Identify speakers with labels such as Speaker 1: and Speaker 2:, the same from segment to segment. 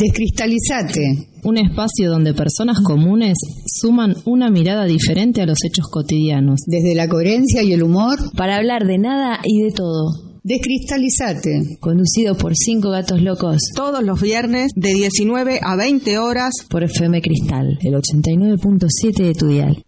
Speaker 1: Descristalizate.
Speaker 2: Un espacio donde personas comunes suman una mirada diferente a los hechos cotidianos.
Speaker 1: Desde la coherencia y el humor.
Speaker 3: Para hablar de nada y de todo.
Speaker 1: Descristalizate.
Speaker 3: Conducido por cinco gatos locos.
Speaker 4: Todos los viernes de 19 a 20 horas.
Speaker 3: Por FM Cristal, el 89.7 de tu dial.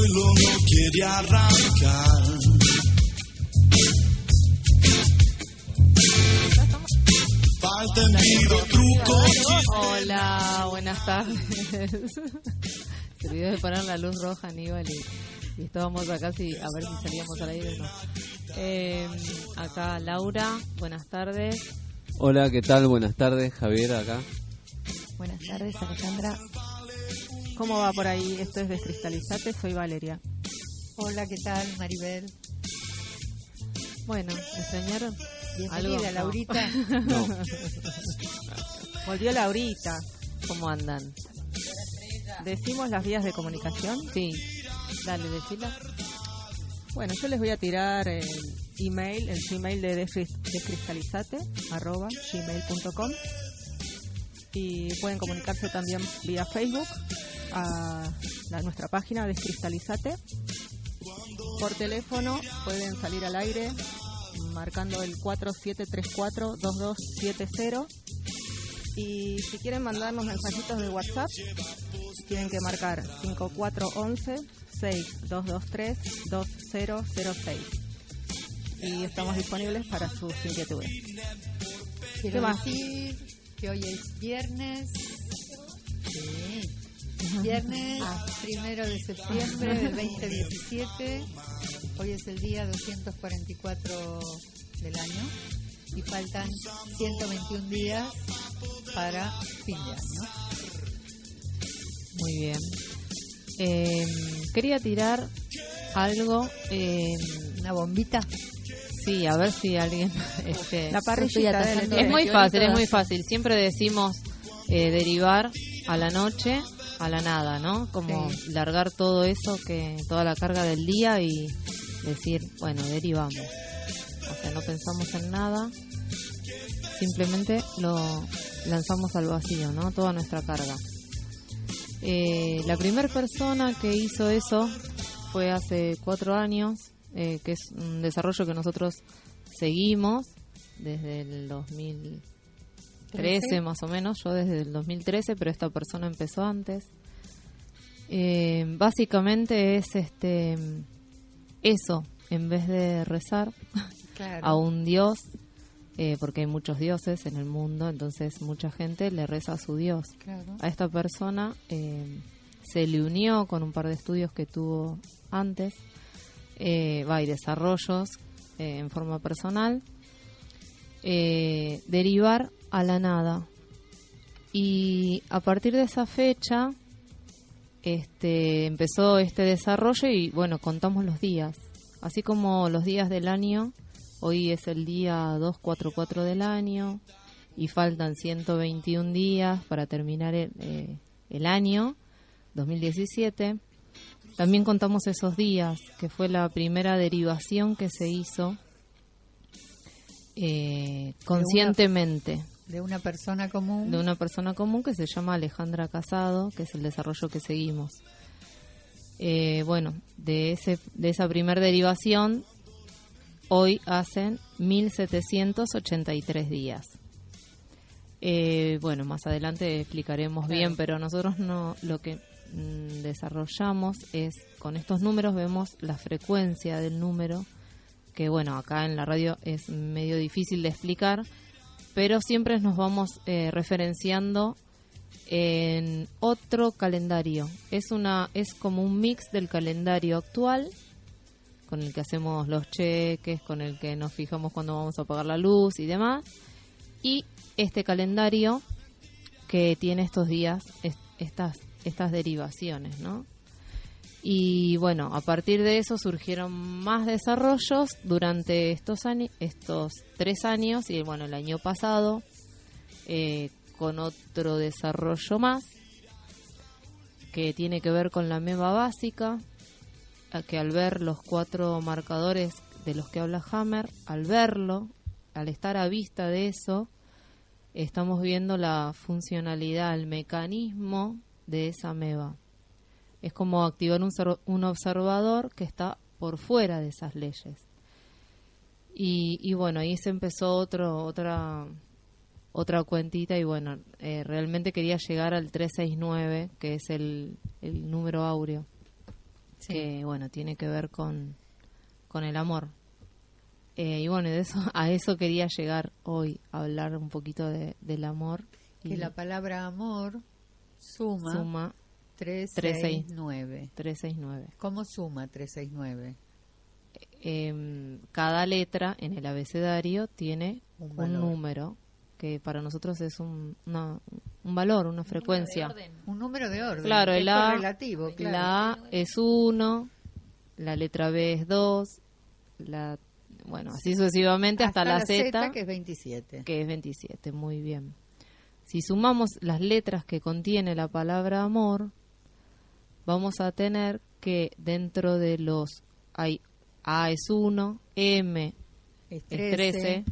Speaker 5: Troilo no quiere arrancar. Falta pido truco.
Speaker 6: Hola, buenas tardes. Se olvidó de poner la luz roja, Aníbal, y, y estábamos acá sí, a ver si salíamos al aire o no. Eh, acá Laura, buenas tardes.
Speaker 7: Hola, ¿qué tal? Buenas tardes, Javier acá.
Speaker 6: Buenas tardes, Alejandra. ¿Cómo va por ahí? Esto es Descristalizate, soy Valeria.
Speaker 8: Hola, ¿qué tal, Maribel?
Speaker 6: Bueno, ¿me extrañaron?
Speaker 8: Bienvenida,
Speaker 6: ¿Algo?
Speaker 8: Laurita.
Speaker 7: No.
Speaker 6: Volvió Laurita. ¿Cómo andan? ¿Decimos las vías de comunicación? Sí. Dale, decila. Bueno, yo les voy a tirar el email, el Gmail de Descris- descristalizate, arroba gmail.com y pueden comunicarse también vía Facebook a la- nuestra página Descristalizate. Por teléfono pueden salir al aire marcando el 4734-2270 y si quieren mandarnos mensajitos de WhatsApp tienen que marcar 5411-6223-2006 y estamos disponibles para sus inquietudes.
Speaker 8: Quiero
Speaker 6: ¿Qué más?
Speaker 8: decir que hoy es viernes. Sí. Viernes primero de septiembre del 2017. Hoy es el día 244 del año y faltan 121 días para fin de año.
Speaker 6: Muy bien. Eh, quería tirar algo. eh,
Speaker 8: Una bombita.
Speaker 6: sí, a ver si alguien. Este,
Speaker 4: La parrillita del
Speaker 6: es muy fácil, es muy fácil. Siempre decimos eh, derivar a la noche, a la nada, ¿no? Como largar todo eso, que toda la carga del día y decir, bueno, derivamos. O sea, no pensamos en nada, simplemente lo lanzamos al vacío, ¿no? Toda nuestra carga. Eh, la primera persona que hizo eso fue hace cuatro años, eh, que es un desarrollo que nosotros seguimos desde el 2000
Speaker 8: 13
Speaker 6: más o menos, yo desde el 2013, pero esta persona empezó antes. Eh, básicamente es este eso, en vez de rezar a un dios, eh, porque hay muchos dioses en el mundo, entonces mucha gente le reza a su dios. A esta persona eh, se le unió con un par de estudios que tuvo antes, va y desarrollos en forma personal, derivar a la nada. Y a partir de esa fecha este, empezó este desarrollo y bueno, contamos los días. Así como los días del año, hoy es el día 244 del año y faltan 121 días para terminar el, eh, el año 2017. También contamos esos días, que fue la primera derivación que se hizo eh, conscientemente
Speaker 8: De una persona común.
Speaker 6: de una persona común que se llama Alejandra Casado, que es el desarrollo que seguimos. Eh, bueno, de, ese, de esa primer derivación, hoy hacen 1783 días. Eh, bueno, más adelante explicaremos bien, pero nosotros no lo que mm, desarrollamos es con estos números vemos la frecuencia del número que bueno acá en la radio es medio difícil de explicar, pero siempre nos vamos eh, referenciando en otro calendario. Es una es como un mix del calendario actual con el que hacemos los cheques, con el que nos fijamos cuando vamos a apagar la luz y demás. Y este calendario que tiene estos días, estas, estas derivaciones, ¿no? Y bueno, a partir de eso surgieron más desarrollos durante estos estos tres años y bueno, el año pasado eh, con otro desarrollo más que tiene que ver con la MEVA básica, que al ver los cuatro marcadores de los que habla Hammer, al verlo, al estar a vista de eso, estamos viendo la funcionalidad, el mecanismo de esa MEVA. Es como activar un, un observador que está por fuera de esas leyes. Y, y bueno, ahí se empezó otro, otra otra cuentita y bueno, eh, realmente quería llegar al 369, que es el, el número áureo, que bueno, tiene que ver con, con el amor. Eh, y bueno, de eso, a eso quería llegar hoy, a hablar un poquito de, del amor.
Speaker 8: Que la palabra amor suma,
Speaker 6: suma
Speaker 8: 369.
Speaker 6: 369.
Speaker 8: ¿Cómo suma 369?
Speaker 6: Eh, cada letra en el abecedario tiene un, un número que para nosotros es un, un valor, una frecuencia.
Speaker 8: Un número de orden.
Speaker 6: Claro, el A,
Speaker 8: relativo, claro.
Speaker 6: la A es 1, la letra B es 2, la bueno, así sucesivamente hasta,
Speaker 8: hasta
Speaker 6: la, Z,
Speaker 8: Z, que es 27.
Speaker 6: Que es 27, muy bien. Si sumamos las letras que contiene la palabra amor, vamos a tener que dentro de los hay A es 1, M
Speaker 8: es
Speaker 6: 13, es 13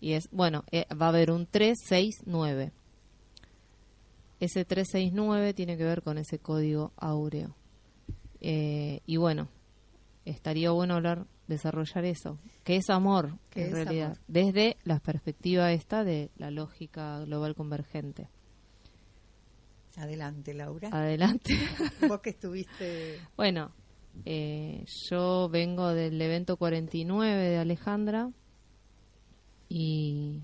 Speaker 6: y es, bueno, eh, va a haber un 369. Ese 369 tiene que ver con ese código áureo. Eh, y bueno, estaría bueno hablar, desarrollar eso. ¿Qué es amor,
Speaker 8: ¿Qué
Speaker 6: en
Speaker 8: es
Speaker 6: realidad?
Speaker 8: amor?
Speaker 6: Desde la perspectiva esta de la lógica global convergente.
Speaker 8: Adelante, Laura.
Speaker 6: Adelante.
Speaker 8: Vos que estuviste...
Speaker 6: Bueno, eh, yo vengo del evento 49 de Alejandra y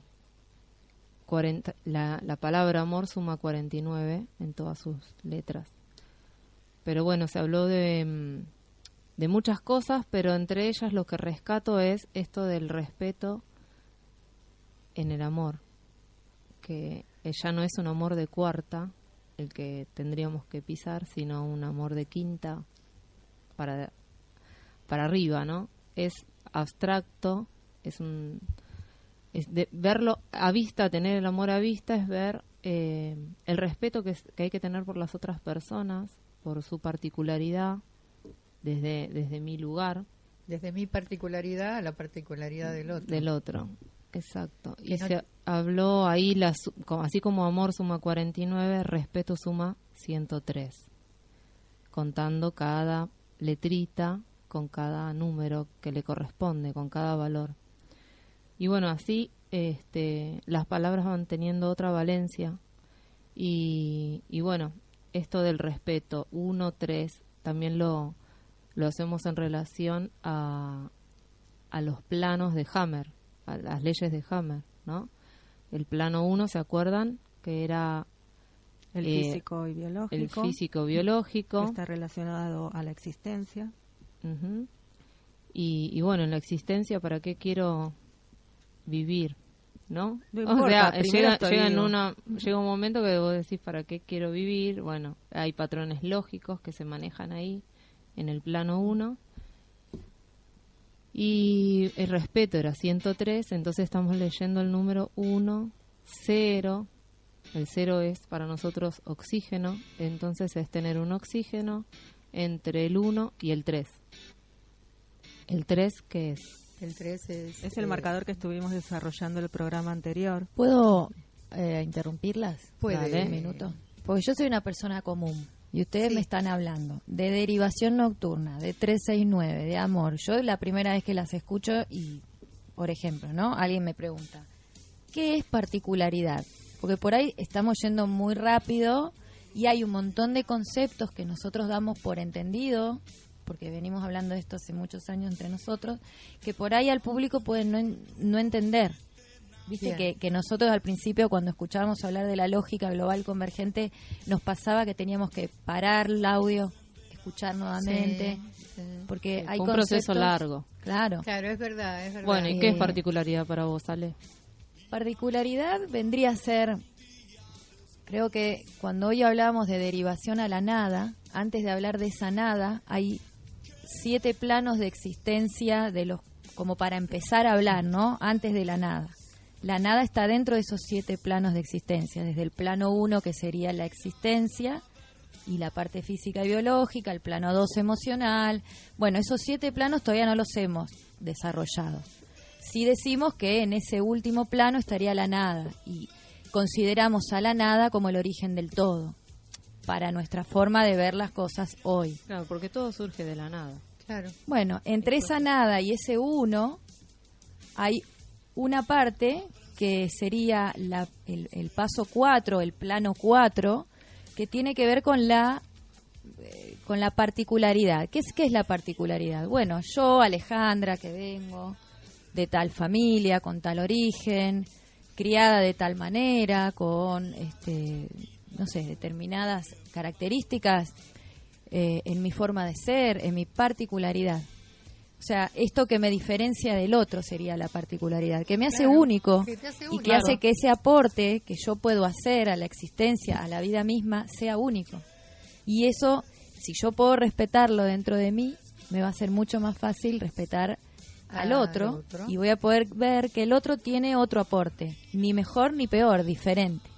Speaker 6: 40, la, la palabra amor suma 49 en todas sus letras. Pero bueno, se habló de, mm, de muchas cosas, pero entre ellas lo que rescato es esto del respeto en el amor, que ya no es un amor de cuarta el que tendríamos que pisar, sino un amor de quinta para, para arriba, ¿no? Es abstracto, es un es de verlo a vista, tener el amor a vista es ver eh, el respeto que, es- que hay que tener por las otras personas, por su particularidad, desde, desde mi lugar,
Speaker 8: Desde mi particularidad a la particularidad del otro.
Speaker 6: del otro. Exacto. Y
Speaker 8: no-
Speaker 6: se habló ahí, la, así como amor suma 49, respeto suma 103, contando cada letrita con cada número que le corresponde, con cada valor. Y bueno, así este, las palabras van teniendo otra valencia. Y, y bueno, esto del respeto, 1, 3, también lo, lo hacemos en relación a, a los planos de Hammer, a las leyes de Hammer, ¿no? El plano 1, ¿se acuerdan? Que era
Speaker 9: El
Speaker 6: eh,
Speaker 9: físico y biológico.
Speaker 6: el físico biológico.
Speaker 9: Está relacionado a la existencia.
Speaker 6: Ujú. y, y bueno, en la existencia, ¿para qué quiero vivir? ¿No?
Speaker 9: No
Speaker 6: o sea, llega, llega, en una, llega un momento que vos decís, ¿para qué quiero vivir? Bueno, hay patrones lógicos que se manejan ahí, en el plano 1. Y el respeto era 103, entonces estamos leyendo el número 1, 0. El 0 es para nosotros oxígeno, entonces es tener un oxígeno entre el 1 y el 3. ¿El 3 qué es?
Speaker 8: El 3 es...
Speaker 9: Es el
Speaker 8: eh,
Speaker 9: marcador que estuvimos desarrollando el programa anterior.
Speaker 3: ¿Puedo eh, interrumpirlas?
Speaker 8: Puede.
Speaker 6: Dale.
Speaker 3: Un minuto. Porque yo soy una persona común.
Speaker 10: Y ustedes me están hablando de derivación nocturna, de 369, de amor. Yo la primera vez que las escucho y, por ejemplo, ¿no? Alguien me pregunta, ¿qué es particularidad? Porque por ahí estamos yendo muy rápido y hay un montón de conceptos que nosotros damos por entendido, porque venimos hablando de esto hace muchos años entre nosotros, que por ahí al público pueden no, no entender. Viste
Speaker 8: Bien.
Speaker 10: que, que nosotros al principio cuando escuchábamos hablar de la lógica global convergente nos pasaba que teníamos que parar el audio, escuchar nuevamente,
Speaker 8: Sí, sí.
Speaker 10: porque
Speaker 6: Sí,
Speaker 10: hay
Speaker 6: un proceso largo.
Speaker 10: Claro.
Speaker 8: Claro, es verdad, es verdad.
Speaker 6: Bueno, ¿y qué es
Speaker 10: Eh,
Speaker 6: particularidad para vos, Ale?
Speaker 10: Particularidad vendría a ser, creo que cuando hoy hablábamos de derivación a la nada, antes de hablar de esa nada, hay siete planos de existencia de los como para empezar a hablar, ¿no? Antes de la nada. La nada está dentro de esos siete planos de existencia, desde el plano uno que sería la existencia y la parte física y biológica, el plano dos emocional. Bueno, esos siete planos todavía no los hemos desarrollado. Sí decimos que en ese último plano estaría la nada y consideramos a la nada como el origen del todo para nuestra forma de ver las cosas hoy.
Speaker 6: Claro, porque todo surge de la nada.
Speaker 8: Claro.
Speaker 10: Bueno, entre esa nada y ese uno hay una parte que sería la- el, paso 4, el plano 4, que tiene que ver con la eh, con la particularidad. ¿Qué es, ¿Qué es la particularidad? Bueno, yo, Alejandra, que vengo de tal familia, con tal origen, criada de tal manera, con, este, no sé, determinadas características eh, en mi forma de ser, en mi particularidad. O sea, esto que me diferencia del otro sería la particularidad, que me hace
Speaker 8: Claro,
Speaker 10: único
Speaker 8: que
Speaker 10: y que hace que ese aporte que yo puedo hacer a la existencia, a la vida misma, sea único. Y eso, si yo puedo respetarlo dentro de mí, me va a ser mucho más fácil respetar al otro. y voy a poder ver que el otro tiene otro aporte, ni mejor ni peor, diferente.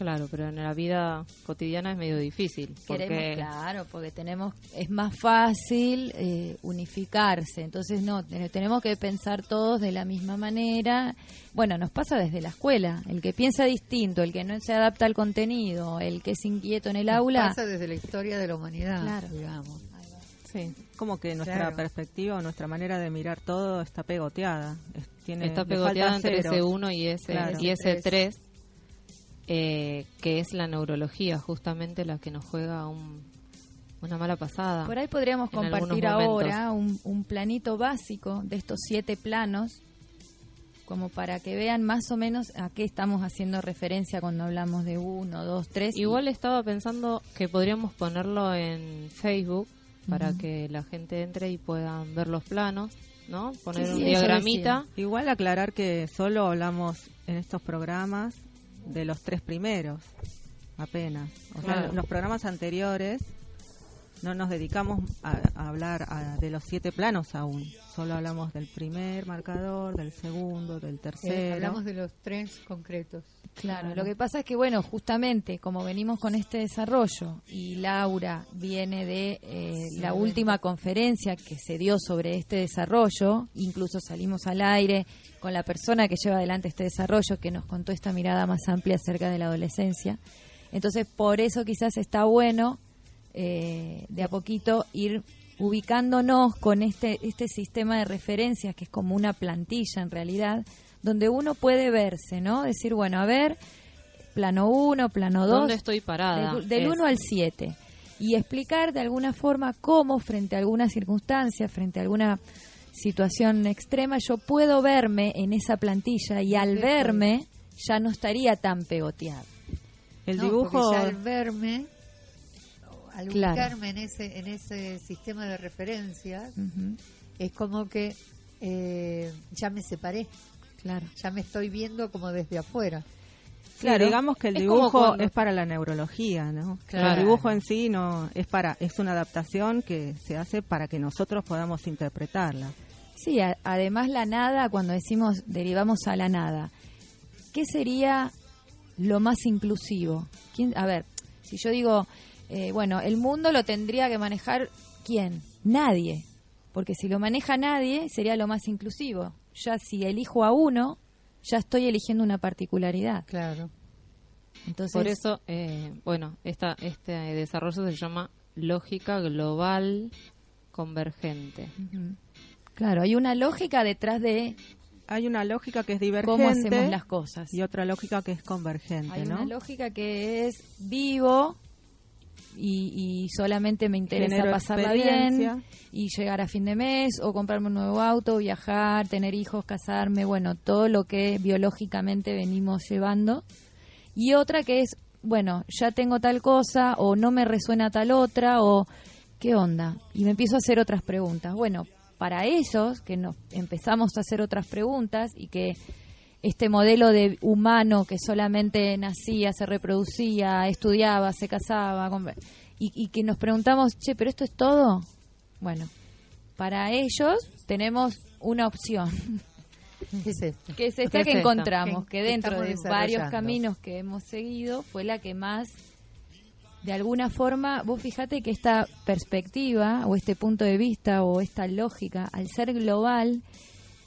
Speaker 6: Claro, pero en la vida cotidiana es medio difícil. Porque
Speaker 10: Queremos, claro, porque tenemos es más fácil eh, unificarse, entonces no, te- tenemos que pensar todos de la misma manera. Bueno, nos pasa desde la escuela, el que piensa distinto, el que no se adapta al contenido, el que es inquieto en el
Speaker 8: Nos
Speaker 10: aula.
Speaker 8: Pasa desde la historia de la humanidad,
Speaker 10: Claro.
Speaker 8: digamos.
Speaker 9: Sí, como que nuestra
Speaker 8: Claro.
Speaker 9: perspectiva o nuestra manera de mirar todo está pegoteada. Es- tiene,
Speaker 6: está pegoteada entre ese
Speaker 9: ceros.
Speaker 6: 1 y ese,
Speaker 9: Claro.
Speaker 6: y ese 3, eh, que es la neurología, justamente la que nos juega un- una mala pasada.
Speaker 10: Por ahí podríamos compartir ahora un, un planito básico de estos siete planos, como para que vean más o menos a qué estamos haciendo referencia cuando hablamos de uno, dos, tres. y-
Speaker 6: Igual estaba pensando que podríamos ponerlo en Facebook para que la gente entre y puedan ver los planos, ¿no? Poner
Speaker 10: Sí,
Speaker 6: un
Speaker 10: sí,
Speaker 6: diagramita.
Speaker 9: Igual aclarar que solo hablamos en estos programas de los tres primeros, apenas. O sea, los programas anteriores no nos dedicamos a, a hablar a- de los siete planos aún. Solo hablamos del primer marcador, del segundo, del
Speaker 8: Eh,
Speaker 9: tercero.
Speaker 8: hablamos de los tres concretos.
Speaker 10: Claro, lo que pasa es que, bueno, justamente como venimos con este desarrollo y Laura viene de eh, la última conferencia que se dio sobre este desarrollo, incluso salimos al aire con la persona que lleva adelante este desarrollo que nos contó esta mirada más amplia acerca de la adolescencia. Entonces, por eso quizás está bueno eh, de a poquito ir ubicándonos con este, este sistema de referencias que es como una plantilla en realidad, donde uno puede verse, ¿no? Decir, bueno, a ver, plano 1, plano 2.
Speaker 6: ¿Dónde estoy parada?
Speaker 10: Del, del
Speaker 6: Es-
Speaker 10: 1 al 7. Y explicar de alguna forma cómo frente a alguna circunstancia, frente a alguna situación extrema, yo puedo verme en esa plantilla y al verme ya no estaría tan pegoteado.
Speaker 9: El
Speaker 8: No,
Speaker 9: dibujo
Speaker 8: ya al verme, al
Speaker 10: Claro.
Speaker 8: ubicarme en ese, en ese sistema de referencias, es como que eh, ya me separé,
Speaker 10: Claro.
Speaker 8: ya me estoy viendo como desde afuera.
Speaker 9: Claro, digamos que el
Speaker 6: Es
Speaker 9: dibujo
Speaker 6: cuando-
Speaker 9: es para la neurología, ¿no?
Speaker 8: Claro.
Speaker 9: El dibujo en sí no es para es una adaptación que se hace para que nosotros podamos interpretarla.
Speaker 10: Sí, a- además la nada, cuando decimos derivamos a la nada, ¿qué sería lo más inclusivo? ¿Quién, a ver, si yo digo, eh, bueno, el mundo lo tendría que manejar ¿quién? Nadie. Porque si lo maneja nadie, sería lo más inclusivo. Ya si elijo a uno, ya estoy eligiendo una particularidad.
Speaker 8: Claro.
Speaker 10: Entonces,
Speaker 6: Por eso, eh, bueno, esta, este desarrollo se llama lógica global convergente.
Speaker 10: Claro, hay una lógica detrás de
Speaker 9: Hay una lógica que es divergente
Speaker 10: cómo hacemos las cosas.
Speaker 9: y otra lógica que es convergente,
Speaker 10: Hay
Speaker 9: ¿no?
Speaker 10: una lógica que es vivo y, y solamente me interesa
Speaker 9: Genero
Speaker 10: pasarla bien y llegar a fin de mes o comprarme un nuevo auto, viajar, tener hijos, casarme, bueno, todo lo que biológicamente venimos llevando. Y otra que es, bueno, ya tengo tal cosa o no me resuena tal otra o qué onda. Y me empiezo a hacer otras preguntas. Bueno, para ellos que nos empezamos a hacer otras preguntas y que este modelo de humano que solamente nacía, se reproducía, estudiaba, se casaba, y, y que nos preguntamos, che, pero esto es todo. Bueno, para ellos tenemos una opción, que es
Speaker 6: ¿Qué
Speaker 10: esta
Speaker 6: es
Speaker 10: que encontramos,
Speaker 8: Que-
Speaker 10: dentro de varios caminos que hemos seguido fue la que más, de alguna forma, vos fijate que esta perspectiva o este punto de vista o esta lógica, al ser global,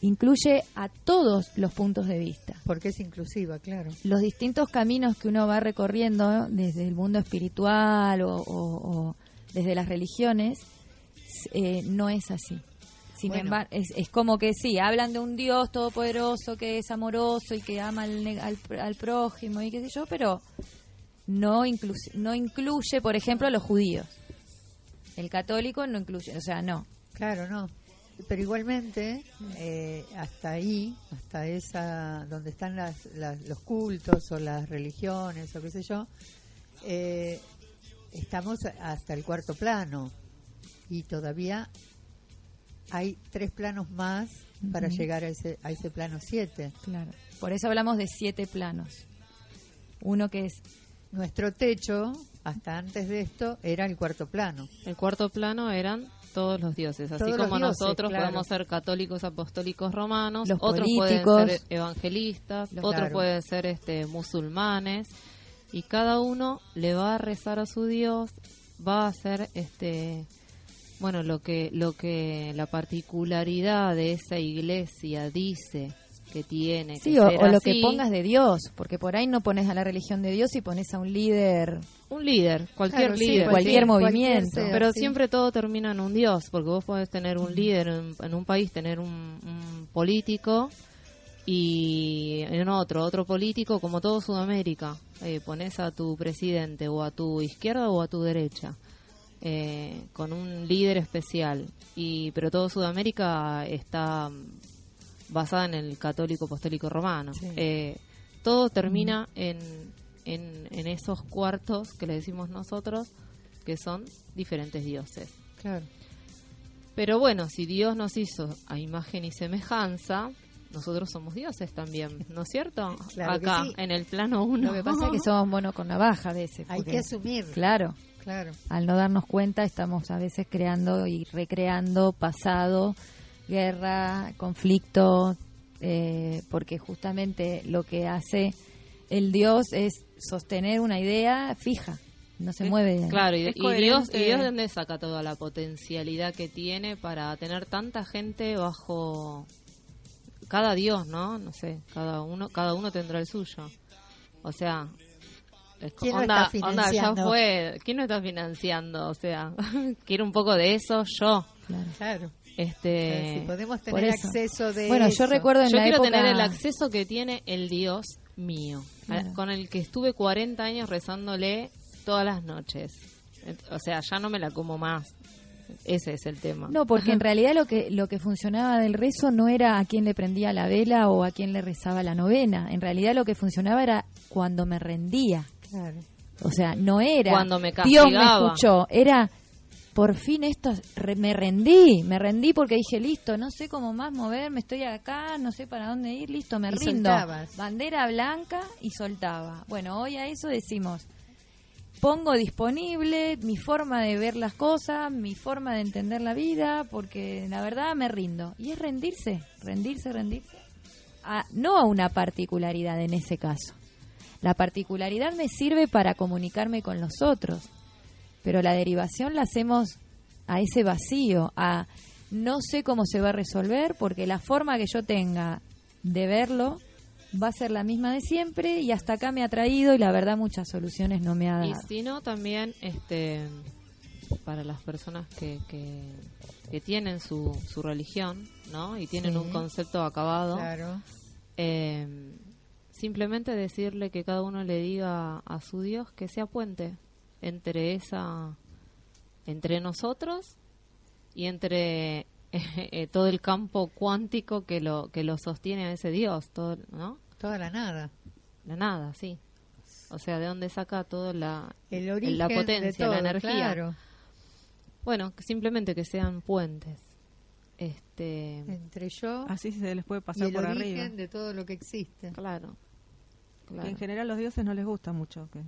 Speaker 10: incluye a todos los puntos de vista
Speaker 8: Porque es inclusiva, claro.
Speaker 10: los distintos caminos que uno va recorriendo desde el mundo espiritual o, o- o desde las religiones eh, no es así. Sin
Speaker 8: Bueno.
Speaker 10: embargo, es, es como que sí, hablan de un Dios todopoderoso que es amoroso y que ama al, al, al prójimo y qué sé yo, pero no, inclu- no incluye, por ejemplo, a los judíos. El católico no incluye, o sea, no.
Speaker 8: Claro, no. Pero igualmente, eh, hasta ahí, hasta esa, donde están las, las- los cultos o las religiones o qué sé yo, eh, estamos hasta el cuarto plano y todavía hay tres planos más para llegar a ese, a ese plano siete.
Speaker 10: Claro. Por eso hablamos de siete planos. Uno que es
Speaker 8: Nuestro techo, hasta antes de esto, era el cuarto plano.
Speaker 6: El cuarto plano eran todos los dioses, así
Speaker 8: Todos
Speaker 6: como
Speaker 8: dioses,
Speaker 6: nosotros
Speaker 8: claro.
Speaker 6: podemos ser católicos apostólicos romanos,
Speaker 10: Los
Speaker 6: otros
Speaker 10: políticos.
Speaker 6: pueden ser evangelistas,
Speaker 10: Los-
Speaker 6: otros
Speaker 8: Claro.
Speaker 6: pueden ser este musulmanes y cada uno le va a rezar a su Dios, va a hacer este bueno, lo que lo que la particularidad de esa iglesia dice que tiene que
Speaker 10: Sí, o,
Speaker 6: ser
Speaker 10: o lo que pongas de Dios, porque por ahí no pones a la religión de Dios y pones a un líder,
Speaker 6: un líder, cualquier
Speaker 8: Claro, sí,
Speaker 6: líder,
Speaker 10: cualquier
Speaker 8: sí,
Speaker 10: movimiento.
Speaker 8: sea,
Speaker 6: Pero
Speaker 8: sí.
Speaker 6: siempre todo termina en un dios, porque vos podés tener un líder en, en un país, tener un, un político y en otro, otro político, como todo Sudamérica. Eh, pones a tu presidente o a tu izquierda o a tu derecha, eh, con un líder especial. y Pero todo Sudamérica está mm, basada en el católico apostólico romano.
Speaker 8: Sí.
Speaker 6: Eh, todo termina en, en, en esos cuartos que le decimos nosotros, que son diferentes dioses.
Speaker 8: Claro.
Speaker 6: Pero bueno, si Dios nos hizo a imagen y semejanza, nosotros somos dioses también, ¿no es cierto?
Speaker 8: Claro
Speaker 6: Acá,
Speaker 8: sí.
Speaker 6: en el plano uno.
Speaker 10: Lo que pasa es que somos monos con navaja a veces.
Speaker 8: Hay que asumir.
Speaker 10: Claro,
Speaker 8: Claro.
Speaker 10: al no darnos cuenta estamos a veces creando y recreando pasado, guerra, conflicto, eh, porque justamente lo que hace el Dios es sostener una idea fija, no se mueve. de.
Speaker 6: Claro, y, y Dios. ¿y Dios de dónde saca toda la potencialidad que tiene para tener tanta gente bajo cada Dios, ¿no? No sé, cada uno, cada uno tendrá el suyo. O sea, es
Speaker 8: ¿Quién
Speaker 6: onda,
Speaker 8: está
Speaker 6: onda, ya
Speaker 8: financiando?
Speaker 6: fue. ¿Quién lo está financiando? O sea, quiero un poco de eso yo.
Speaker 10: Claro.
Speaker 8: Claro.
Speaker 6: Este,
Speaker 8: si podemos
Speaker 10: por
Speaker 8: tener
Speaker 10: eso.
Speaker 8: acceso de
Speaker 10: Bueno, yo recuerdo en
Speaker 6: yo
Speaker 10: la
Speaker 6: quiero
Speaker 10: época
Speaker 6: tener el acceso que tiene el Dios mío, a- con el que estuve 40 años rezándole todas las noches. O sea, ya no me la como más. Ese es el tema.
Speaker 10: No, porque en realidad lo que lo que funcionaba del rezo no era a quién le prendía la vela o a quién le rezaba la novena. En realidad lo que funcionaba era cuando me rendía.
Speaker 8: Claro.
Speaker 10: O sea, no era
Speaker 6: Cuando me
Speaker 10: Dios me
Speaker 6: castigaba.
Speaker 10: escuchó, era por fin esto re- me rendí, me rendí porque dije, listo, no sé cómo más moverme, estoy acá, no sé para dónde ir, listo, me
Speaker 8: Y
Speaker 10: rindo.
Speaker 8: soltabas.
Speaker 10: Bandera blanca y soltaba. Bueno, hoy a eso decimos, pongo disponible mi forma de ver las cosas, mi forma de entender la vida, porque la verdad me rindo. Y es rendirse, rendirse, rendirse. A- no a una particularidad en ese caso. La particularidad me sirve para comunicarme con los otros, pero la derivación la hacemos a ese vacío, a no sé cómo se va a resolver, porque la forma que yo tenga de verlo va a ser la misma de siempre y hasta acá me ha traído y la verdad muchas soluciones no me ha dado.
Speaker 6: Y si no, también este para las personas que, que, que tienen su, su religión, ¿no? Y tienen
Speaker 8: Sí.
Speaker 6: un concepto acabado.
Speaker 8: Claro.
Speaker 6: eh, simplemente decirle que cada uno le diga a su Dios que sea puente entre esa entre nosotros y entre eh, todo el campo cuántico que lo que lo sostiene a ese Dios, todo, ¿no?
Speaker 8: Toda la nada.
Speaker 6: La nada, sí. O sea, de dónde saca toda la
Speaker 8: El origen
Speaker 6: la
Speaker 8: de
Speaker 6: potencia, la energía.
Speaker 8: claro.
Speaker 6: Bueno, que simplemente que sean puentes. Este,
Speaker 8: Entre yo
Speaker 9: Así se les puede
Speaker 8: y
Speaker 9: pasar
Speaker 8: el
Speaker 9: por
Speaker 8: origen
Speaker 9: arriba.
Speaker 8: de todo lo que existe.
Speaker 6: claro.
Speaker 9: Que
Speaker 6: claro.
Speaker 9: en general los dioses no les gusta mucho que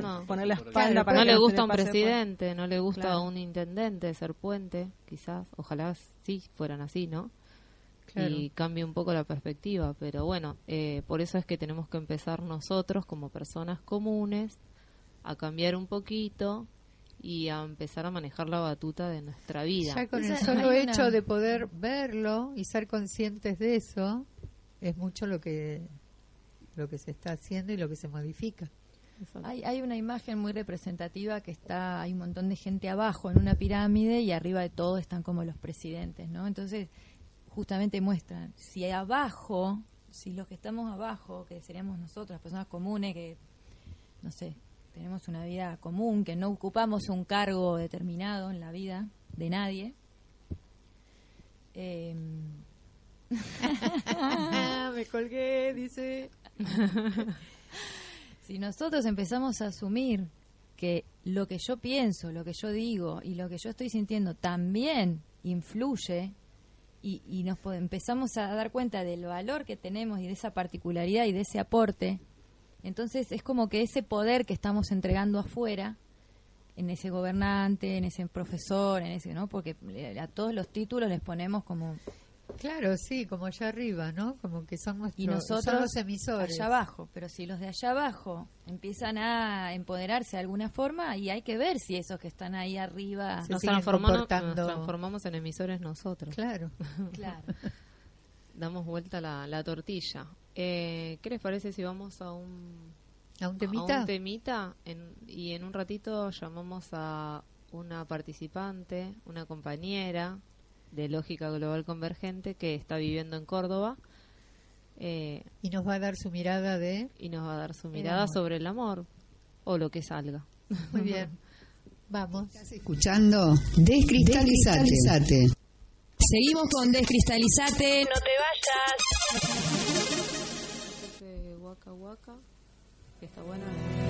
Speaker 6: No.
Speaker 9: poner la
Speaker 8: Claro,
Speaker 9: espalda para
Speaker 6: no
Speaker 9: que
Speaker 6: le gusta un
Speaker 9: por-
Speaker 6: presidente, no le gusta
Speaker 9: Claro.
Speaker 6: un intendente ser puente, quizás, ojalá sí fueran así, ¿no?
Speaker 8: Claro.
Speaker 6: Y cambie un poco la perspectiva, pero bueno, eh, por eso es que tenemos que empezar nosotros como personas comunes a cambiar un poquito y a empezar a manejar la batuta de nuestra vida.
Speaker 8: Ya con el solo hecho de poder verlo y ser conscientes de eso es mucho lo que lo que se está haciendo y lo que se modifica.
Speaker 10: Hay, hay una imagen muy representativa que está, hay un montón de gente abajo en una pirámide y arriba de todo están como los presidentes, ¿no? Entonces, justamente muestran, si abajo, si los que estamos abajo, que seríamos nosotros, las personas comunes, que, no sé, tenemos una vida común, que no ocupamos un cargo determinado en la vida de nadie, eh,
Speaker 8: Me colgué, dice.
Speaker 10: Si nosotros empezamos a asumir que lo que yo pienso, lo que yo digo y lo que yo estoy sintiendo también influye y, y nos empezamos a dar cuenta del valor que tenemos y de esa particularidad y de ese aporte, entonces es como que ese poder que estamos entregando afuera, en ese gobernante, en ese profesor, en ese, ¿no? Porque a todos los títulos les ponemos como
Speaker 8: Claro, sí, como allá arriba, ¿no? Como que son nuestros
Speaker 10: y nosotros
Speaker 8: son los emisores.
Speaker 10: allá abajo. Pero si los de allá abajo empiezan a empoderarse de alguna forma, y hay que ver si esos que están ahí arriba.
Speaker 8: Se
Speaker 6: nos, transformamos,
Speaker 8: comportando.
Speaker 6: nos transformamos en emisores nosotros.
Speaker 8: Claro.
Speaker 10: Claro.
Speaker 6: Damos vuelta la, la tortilla. Eh, ¿Qué les parece si vamos a un,
Speaker 8: ¿A un
Speaker 6: a
Speaker 8: temita?
Speaker 6: un temita en- y en un ratito llamamos a una participante, una compañera de Lógica Global Convergente que está viviendo en Córdoba eh,
Speaker 8: Y nos va a dar su mirada de...
Speaker 6: y nos va a dar su
Speaker 8: El
Speaker 6: mirada
Speaker 8: amor.
Speaker 6: sobre el amor o lo que salga.
Speaker 8: Muy bien. Vamos.
Speaker 1: Escuchando Descristalizate.
Speaker 3: Seguimos con Descristalizate. No te
Speaker 6: Ese Waka Waka, que está bueno.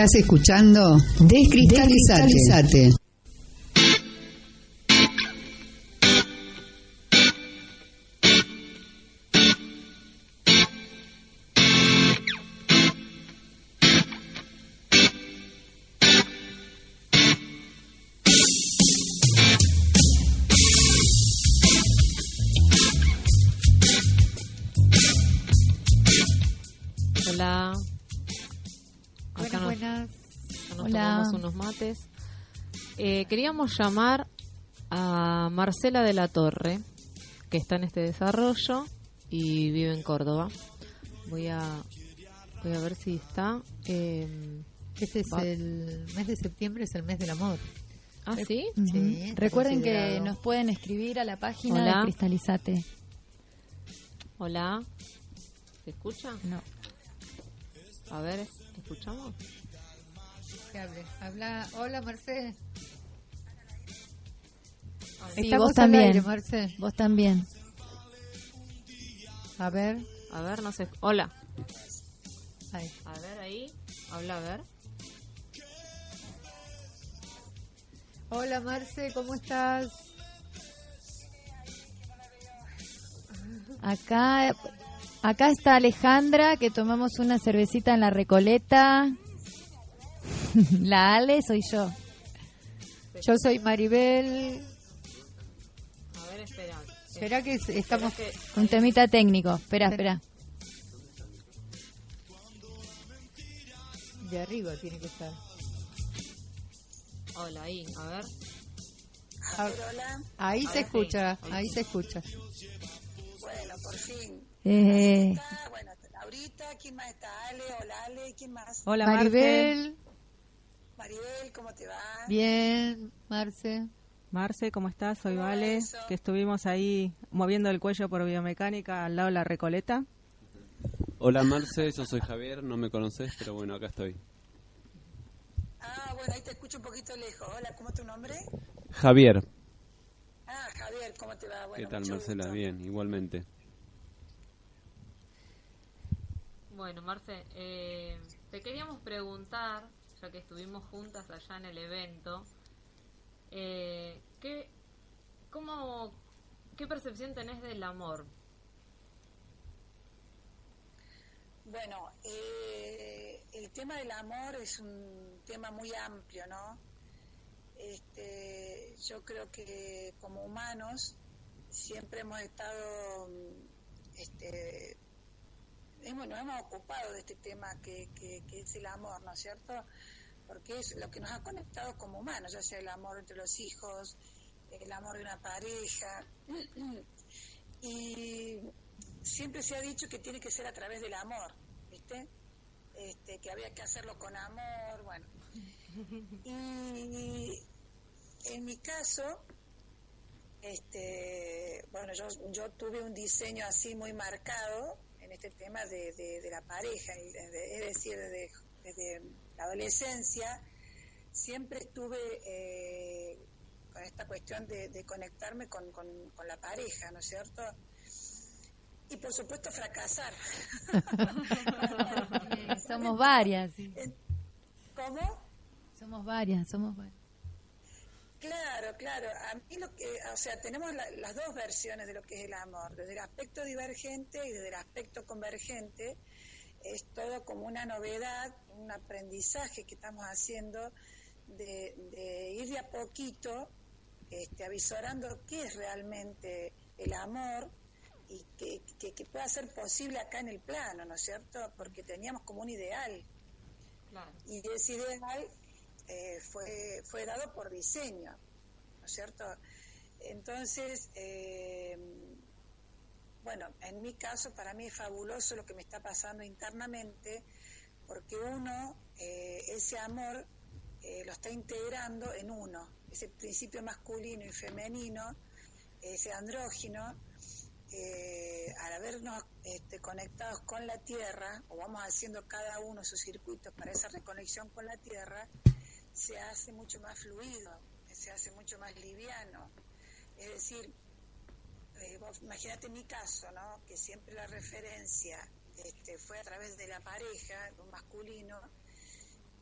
Speaker 1: Estás escuchando Descristalizate.
Speaker 6: Hola. Eh, queríamos llamar a Marcela de la Torre, que está en este desarrollo y vive en Córdoba. Voy a voy a ver si está. eh,
Speaker 8: Este es el mes de septiembre, es el mes del amor.
Speaker 6: Ah, ¿sí?
Speaker 8: Sí,
Speaker 10: Recuerden que nos pueden escribir a la página
Speaker 6: Hola.
Speaker 10: de Cristalizate.
Speaker 6: Hola. ¿Se escucha?
Speaker 10: No.
Speaker 6: A ver, ¿escuchamos?
Speaker 8: Que hable. Habla. Hola, Marce.
Speaker 10: Sí,
Speaker 8: Estamos
Speaker 10: vos también.
Speaker 8: aire, Marce.
Speaker 10: Vos también.
Speaker 8: A ver.
Speaker 6: A ver, no sé. Hola.
Speaker 8: Ahí.
Speaker 6: A ver ahí. Habla, a ver.
Speaker 8: Hola, Marce, ¿cómo estás?
Speaker 10: Acá, acá está Alejandra, que tomamos una cervecita en la Recoleta. la Ale soy yo.
Speaker 8: Yo soy Maribel.
Speaker 6: A ver, espera.
Speaker 8: Espera que es- estamos...
Speaker 10: Un temita técnico. Espera, espera.
Speaker 8: De arriba tiene que estar.
Speaker 6: Hola, ahí. A ver.
Speaker 8: Ah, Ahí
Speaker 6: A
Speaker 8: se
Speaker 6: ver,
Speaker 8: escucha,
Speaker 6: sí.
Speaker 8: ahí se escucha.
Speaker 11: Bueno, por fin.
Speaker 10: Eh,
Speaker 11: bueno, Laurita, ¿quién más está? Ale, hola Ale, ¿quién más?
Speaker 9: Hola,
Speaker 8: Maribel,
Speaker 11: Maribel, ¿cómo te va?
Speaker 8: bien, Marce.
Speaker 9: Marce, ¿cómo estás? Soy
Speaker 11: ¿Cómo va
Speaker 9: Vale,
Speaker 11: eso?
Speaker 9: que estuvimos ahí moviendo el cuello por biomecánica al lado de la Recoleta.
Speaker 7: Hola Marce, yo soy Javier, no me conoces, pero bueno, acá estoy.
Speaker 11: Ah, bueno, ahí te escucho un poquito lejos. Hola, ¿cómo es tu nombre?
Speaker 7: Javier,
Speaker 11: Ah, Javier, ¿cómo te va? Bueno,
Speaker 7: ¿qué tal Marcela?
Speaker 11: gusto.
Speaker 7: Bien, igualmente.
Speaker 6: Bueno, Marce, eh, te queríamos preguntar, ya que estuvimos juntas allá en el evento, eh, ¿qué, cómo, ¿qué percepción tenés del amor?
Speaker 11: Bueno, eh, el tema del amor es un tema muy amplio, ¿no? Este, yo creo que como humanos siempre hemos estado, este, hemos, nos hemos ocupado de este tema que, que, que es el amor, ¿no es cierto? Porque es lo que nos ha conectado como humanos, ya sea el amor entre los hijos, el amor de una pareja. Y siempre se ha dicho que tiene que ser a través del amor, ¿viste? Este, que había que hacerlo con amor, bueno. Y en mi caso, este, bueno, yo, yo tuve un diseño así muy marcado en este tema de, de- de la pareja, es decir, desde, desde la adolescencia, siempre estuve eh, con esta cuestión de, de conectarme con, con- con la pareja, ¿no es cierto? Y por supuesto fracasar.
Speaker 10: Somos varias. sí.
Speaker 11: ¿Cómo?
Speaker 10: Somos varias, somos varias.
Speaker 11: Claro, claro. A mí lo que, o sea, tenemos la- las dos versiones de lo que es el amor, desde el aspecto divergente y desde el aspecto convergente. Es todo como una novedad, un aprendizaje que estamos haciendo de, de ir de a poquito este, avisorando qué es realmente el amor y que, que, que pueda ser posible acá en el plano, ¿no es cierto? Porque teníamos como un ideal
Speaker 6: Claro.
Speaker 11: y ese ideal eh, fue, fue dado por diseño, ¿no es cierto? Entonces, eh, bueno, en mi caso, para mí es fabuloso lo que me está pasando internamente, porque uno, eh, ese amor, lo está integrando en uno, ese principio masculino y femenino, ese andrógino, al habernos este, conectados con la Tierra, o vamos haciendo cada uno sus circuitos para esa reconexión con la Tierra, se hace mucho más fluido, se hace mucho más liviano. Es decir, eh, vos imagínate mi caso, ¿no? Que siempre la referencia este, fue a través de la pareja, un masculino.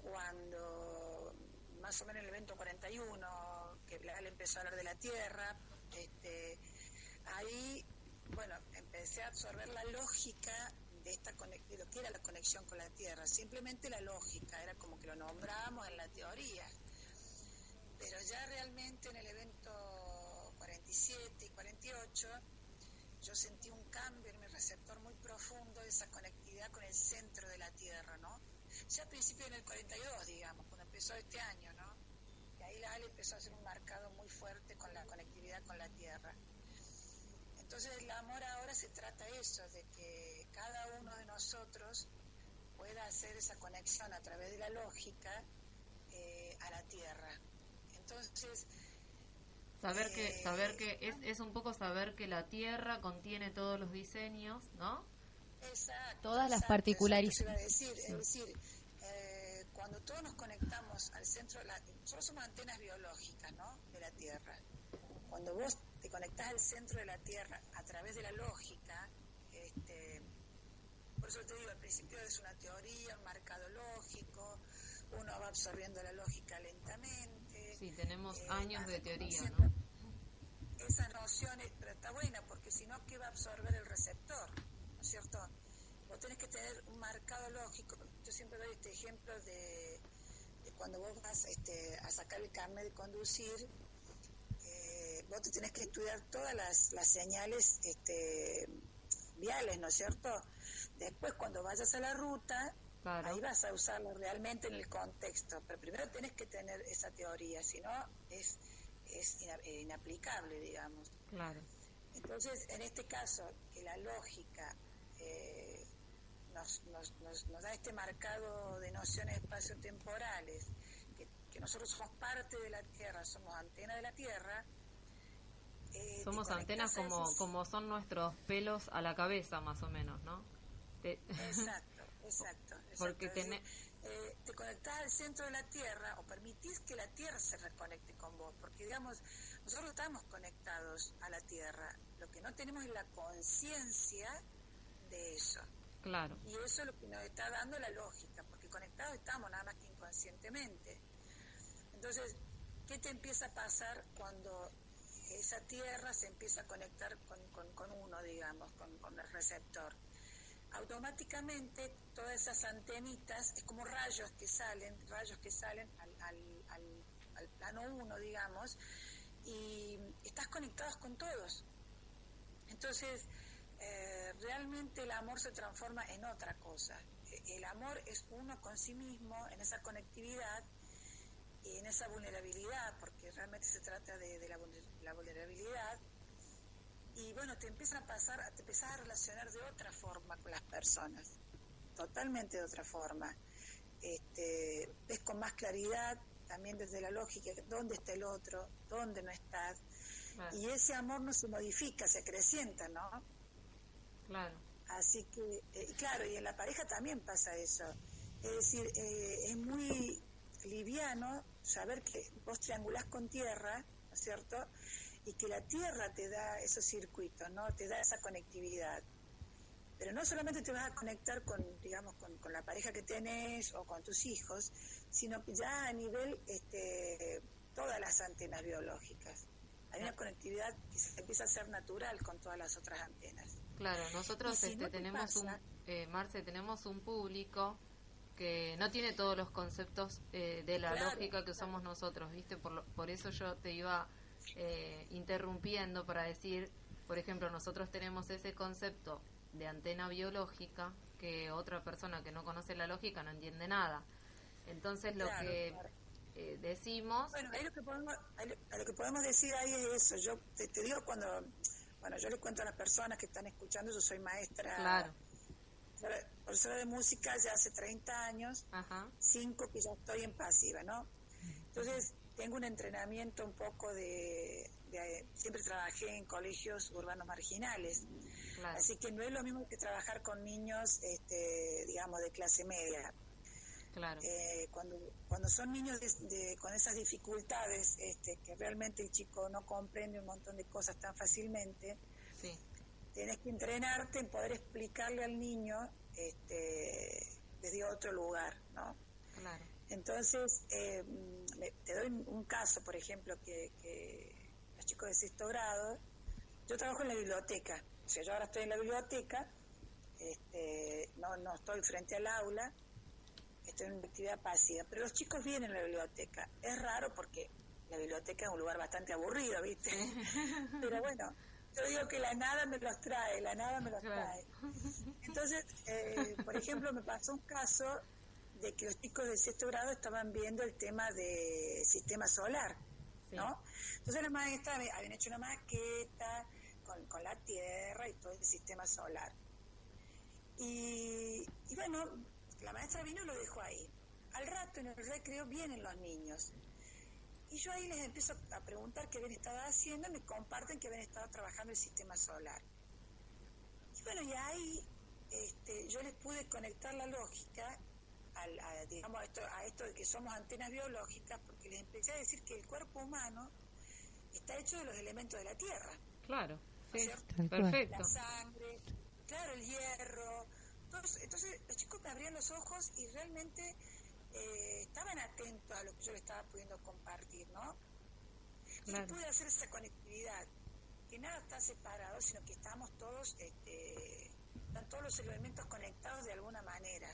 Speaker 11: cuando más o menos en el evento 41, que Bilal empezó a hablar de la Tierra, este, ahí, bueno, empecé a absorber la lógica de esta de lo que era la conexión con la Tierra, simplemente la lógica, era como que lo nombrábamos en la teoría, pero ya realmente en el evento 47 y 48 yo sentí un cambio en mi receptor muy profundo de esa conectividad con el centro de la Tierra, ¿no? Ya al principio en el 42, digamos, cuando empezó este año, ¿no? Y ahí la Ale empezó a hacer un marcado muy fuerte con la conectividad con la Tierra. Entonces el amor ahora se trata de eso, de que cada uno de nosotros pueda hacer esa conexión a través de la lógica eh, a la Tierra. Entonces,
Speaker 6: Saber que,
Speaker 11: Eh,
Speaker 6: saber que es, es un poco saber que la Tierra contiene todos los diseños, ¿no?
Speaker 11: Exacto,
Speaker 10: Todas las particularidades.
Speaker 11: decir, es decir, eh, cuando todos nos conectamos al centro, de la, nosotros somos antenas biológicas, ¿no? De la Tierra. Cuando vos te conectás al centro de la Tierra a través de la lógica, este, por eso te digo, al principio es una teoría, un marcado lógico, uno va absorbiendo la lógica lentamente.
Speaker 6: Sí, tenemos
Speaker 11: eh,
Speaker 6: años de teoría, ¿no?
Speaker 11: Esas nociones, pero está buena, porque si no, ¿qué va a absorber el receptor? ¿No es cierto? Vos tenés que tener un marcado lógico. Yo siempre doy este ejemplo de, de cuando vos vas este, a sacar el carnet de conducir, vos te tenés que estudiar todas las, las señales este, viales, ¿no es cierto? Después, cuando vayas a la ruta,
Speaker 6: Claro.
Speaker 11: ahí vas a usarlo realmente en el contexto. Pero primero tenés que tener esa teoría, si no, es, es ina- eh, inaplicable, digamos.
Speaker 6: Claro.
Speaker 11: Entonces, en este caso, que la lógica eh, nos, nos, nos, nos da este marcado de nociones espaciotemporales, que, que nosotros somos parte de la Tierra, somos antena de la Tierra. Eh,
Speaker 6: Somos antenas como, como son nuestros pelos a la cabeza, más o menos, ¿no? Te-
Speaker 11: Exacto, exacto.
Speaker 6: Porque
Speaker 11: exacto. Eh, te conectás al centro de la Tierra o permitís que la Tierra se reconecte con vos, porque digamos, nosotros estamos conectados a la Tierra, lo que no tenemos es la conciencia de eso.
Speaker 6: Claro.
Speaker 11: Y eso es lo que nos está dando la lógica, porque conectados estamos nada más que inconscientemente. Entonces, ¿qué te empieza a pasar cuando esa tierra se empieza a conectar con, con- uno, digamos, con, con el receptor? Automáticamente todas esas antenitas es como rayos que salen, rayos que salen al, al- al- al plano uno, digamos, y estás conectados con todos. Entonces, eh, realmente el amor se transforma en otra cosa. Eh, El amor es uno con sí mismo, en esa conectividad en esa vulnerabilidad, porque realmente se trata de, de la, vulner- la vulnerabilidad. Y bueno, te empiezan a pasar, te empiezas a relacionar de otra forma con las personas, totalmente de otra forma. Este, ves con más claridad, también desde la lógica, dónde está el otro, dónde no estás.
Speaker 6: Claro.
Speaker 11: Y ese amor no se modifica, se acrecienta, ¿no?
Speaker 6: Claro.
Speaker 11: Así que, eh, claro, y en la pareja también pasa eso. Es decir, eh, es muy liviano saber que vos triangulás con tierra, ¿no es cierto? Y que la tierra te da esos circuitos, ¿no? Te da esa conectividad. Pero no solamente te vas a conectar con, digamos, con, con la pareja que tenés o con tus hijos, sino ya a nivel, este, todas las antenas biológicas. Hay una conectividad que se empieza a hacer natural con todas las otras antenas.
Speaker 6: Claro, nosotros
Speaker 11: si
Speaker 6: este,
Speaker 11: no te
Speaker 6: tenemos un, eh, Marce, tenemos un público que no tiene todos los conceptos eh, de la
Speaker 11: Claro,
Speaker 6: lógica que usamos nosotros, ¿viste? Por, lo- por eso yo te iba eh, interrumpiendo para decir, por ejemplo, nosotros tenemos ese concepto de antena biológica que otra persona que no conoce la lógica no entiende nada. Entonces lo
Speaker 11: Claro,
Speaker 6: que eh, decimos...
Speaker 11: Bueno, ahí lo que podemos, ahí lo, ahí lo que podemos decir ahí es eso. Yo te, te digo cuando, bueno, yo les cuento a las personas que están escuchando, yo soy maestra,
Speaker 6: Claro.
Speaker 11: Profesora- profesora de música ya hace 30 años,
Speaker 6: Ajá.
Speaker 11: cinco que ya estoy en pasiva, ¿no? Entonces, tengo un entrenamiento un poco de, de- siempre trabajé en colegios urbanos marginales,
Speaker 6: Claro.
Speaker 11: así que no es lo mismo que trabajar con niños, este, digamos, de clase media.
Speaker 6: Claro.
Speaker 11: Eh, cuando, cuando son niños de- de- con esas dificultades, este, que realmente el chico no comprende un montón de cosas tan fácilmente. Tienes que entrenarte en poder explicarle al niño este, desde otro lugar, ¿no?
Speaker 6: Claro.
Speaker 11: Entonces, eh, te doy un, un caso, por ejemplo, que, que los chicos de sexto grado, yo trabajo en la biblioteca, o sea, yo ahora estoy en la biblioteca, este, no, no estoy frente al aula, estoy en una actividad pasiva, pero los chicos vienen a la biblioteca. Es raro porque la biblioteca es un lugar bastante aburrido, ¿viste? pero bueno, yo digo que la nada me los trae, la nada me los trae. Entonces, eh, por ejemplo, me pasó un caso de que los chicos de sexto grado estaban viendo el tema de sistema solar, ¿no? Entonces la maestra había- habían hecho una maqueta con, con la Tierra y todo el sistema solar. Y, y bueno, la maestra vino y lo dejó ahí. Al rato en el recreo vienen los niños. Y yo ahí les empiezo a preguntar qué habían estado haciendo y me comparten que habían estado trabajando el sistema solar. Y bueno, y ahí este, yo les pude conectar la lógica al- a, digamos, a esto, a esto de que somos antenas biológicas, porque les empecé a decir que el cuerpo humano está hecho de los elementos de la Tierra.
Speaker 6: Claro,
Speaker 11: ¿no es
Speaker 6: sí,
Speaker 11: cierto?
Speaker 6: perfecto.
Speaker 11: La sangre, claro, el hierro. Entonces los chicos me abrían los ojos y realmente eh, estaban atentos a lo que yo les estaba pudiendo compartir, ¿no? Y
Speaker 6: Claro.
Speaker 11: pude hacer esa conectividad, que nada está separado, sino que estamos todos, este, están todos los elementos conectados de alguna manera.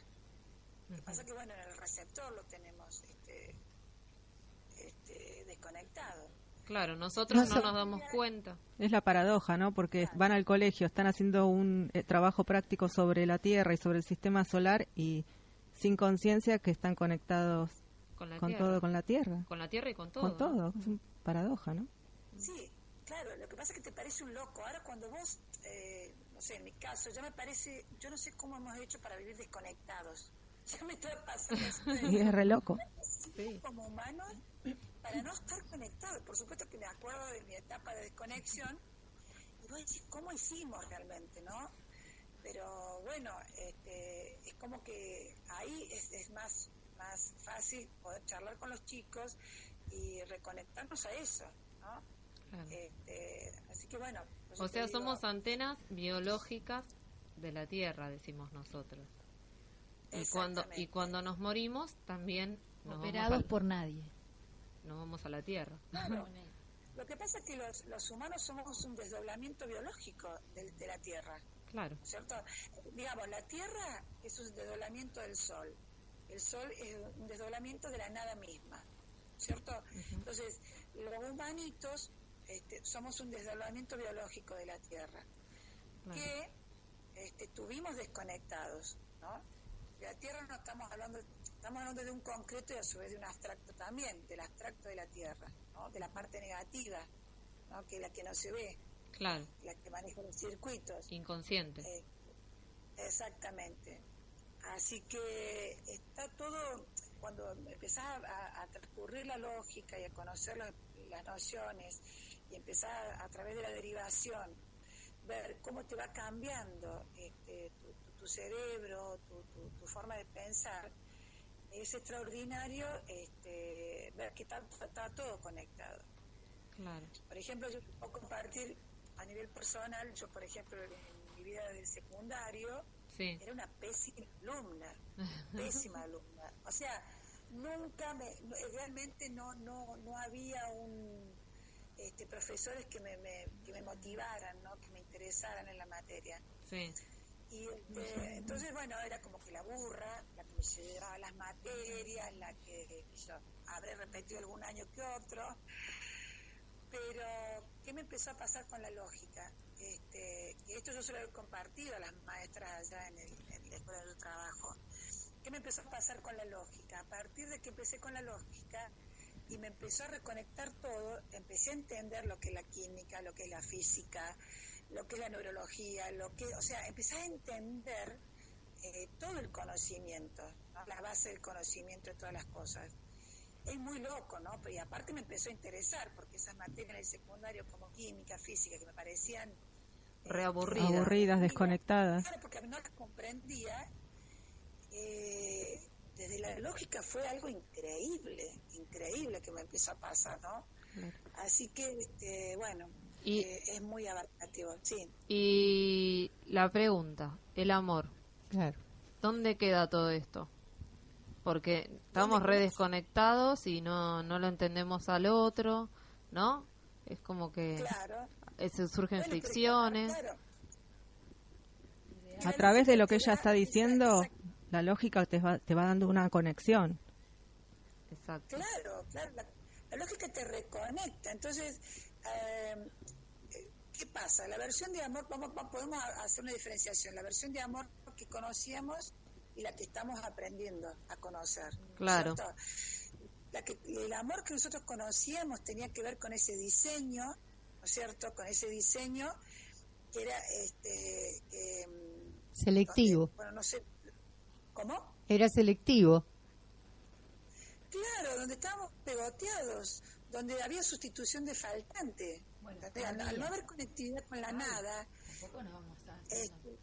Speaker 11: Lo que pasa que, bueno, en el receptor lo tenemos este, este, desconectado.
Speaker 6: Claro, nosotros no,
Speaker 9: No,
Speaker 6: nos damos cuenta.
Speaker 9: Es la paradoja, ¿no? Porque van al colegio, están haciendo un eh, trabajo práctico sobre la Tierra y sobre el sistema solar y sin conciencia que están conectados
Speaker 6: Con la
Speaker 9: con
Speaker 6: Tierra.
Speaker 9: todo, con la Tierra.
Speaker 6: Con la Tierra y con todo.
Speaker 9: Con todo. Es una paradoja, ¿no?
Speaker 11: Sí, claro, lo que pasa es que te parece un loco. Ahora cuando vos, eh, no sé, en mi caso, ya me parece, yo no sé cómo hemos hecho para vivir desconectados. Ya me está pasando
Speaker 9: Y es re loco.
Speaker 11: Sí, como humanos para no estar conectados. Por supuesto que me acuerdo de mi etapa de desconexión y vos decís, ¿cómo hicimos realmente, no? Pero bueno, este, es como que ahí es, es más, más fácil poder charlar con los chicos y reconectarnos a eso, ¿no?
Speaker 6: Claro.
Speaker 11: Este, así que bueno.
Speaker 6: O sea,
Speaker 11: digo,
Speaker 6: somos antenas biológicas de la Tierra, decimos nosotros. Y cuando y cuando nos morimos también nos
Speaker 10: Operados
Speaker 6: vamos a,
Speaker 10: por nadie.
Speaker 6: nos vamos a la Tierra.
Speaker 11: Claro. Lo que pasa es que los, los humanos somos un desdoblamiento biológico de, de la Tierra.
Speaker 6: Claro.
Speaker 11: ¿cierto? Digamos, la Tierra es un desdoblamiento del Sol. El Sol es un desdoblamiento de la nada misma, ¿cierto? Entonces, los humanitos este, somos un desdoblamiento biológico de la Tierra que este, tuvimos desconectados, ¿no? De la Tierra no estamos hablando, estamos hablando de un concreto y a su vez de un abstracto también, del abstracto de la Tierra, ¿no? De la parte negativa, ¿no? Que es la que no se ve,
Speaker 6: Claro.
Speaker 11: la que maneja los circuitos.
Speaker 6: Inconsciente.
Speaker 11: Eh, exactamente. Así que está todo, cuando empezás a, a transcurrir la lógica y a conocer la- las nociones y empezás a, través de la derivación, ver cómo te va cambiando este, tu, tu- tu cerebro, tu, tu- tu forma de pensar, es extraordinario este, ver que está, está todo conectado.
Speaker 6: Claro.
Speaker 11: Por ejemplo, yo puedo compartir a nivel personal, yo por ejemplo en mi vida del secundario
Speaker 6: Sí.
Speaker 11: era una pésima alumna, pésima alumna. O sea, nunca me, no- realmente no, no, no había un este, profesores que me, me- que me motivaran, ¿no? que me interesaran en la materia.
Speaker 6: Sí.
Speaker 11: Y este, entonces, bueno, era como que la burra, la que me llevaba las materias, la que yo, habré repetido algún año que otro. Pero, ¿qué me empezó a pasar con la lógica? Este, y esto yo se lo he compartido a las maestras allá en, el, en la de trabajo. ¿Qué me empezó a pasar con la lógica? A partir de que empecé con la lógica y me empezó a reconectar todo, empecé a entender lo que es la química, lo que es la física, lo que es la neurología, lo que, o sea, empecé a entender eh, todo el conocimiento, ¿no? la base del conocimiento de todas las cosas. Es muy loco, ¿no? Pero y aparte me empezó a interesar, porque esas materias en el secundario como química, física, que me parecían
Speaker 6: Reaburridas.
Speaker 9: Aburridas, desconectadas.
Speaker 11: Claro, porque no las comprendía. eh, desde la lógica fue algo increíble, increíble que me empezó a pasar, ¿no? Así que, este, bueno,
Speaker 6: Y-
Speaker 11: eh, es muy abarcativo, sí.
Speaker 6: Y la pregunta, el amor.
Speaker 9: Claro.
Speaker 6: ¿Dónde queda todo esto? Porque estamos re desconectados y no, no lo entendemos al otro, ¿no? Es como que
Speaker 11: Claro.
Speaker 6: eh, surgen fricciones.
Speaker 9: A través de lo que ella está diciendo, la lógica te va, te va dando una conexión.
Speaker 6: Exacto.
Speaker 11: Claro, claro, la, la lógica te reconecta. Entonces, eh, ¿qué pasa? La versión de amor, vamos, va- podemos a- hacer una diferenciación. La versión de amor que conocíamos y la que estamos aprendiendo a conocer.
Speaker 6: Claro.
Speaker 11: ¿cierto? La que, el amor que nosotros conocíamos tenía que ver con ese diseño, ¿no es cierto? Con ese diseño que era este. mm,
Speaker 8: Selectivo.
Speaker 11: donde- bueno, no sé. ¿Cómo?
Speaker 8: Era selectivo.
Speaker 11: Claro, donde estábamos pegoteados, donde había sustitución de faltante. ¿entendés? al, al no haber conectividad con la nada, este,
Speaker 6: No,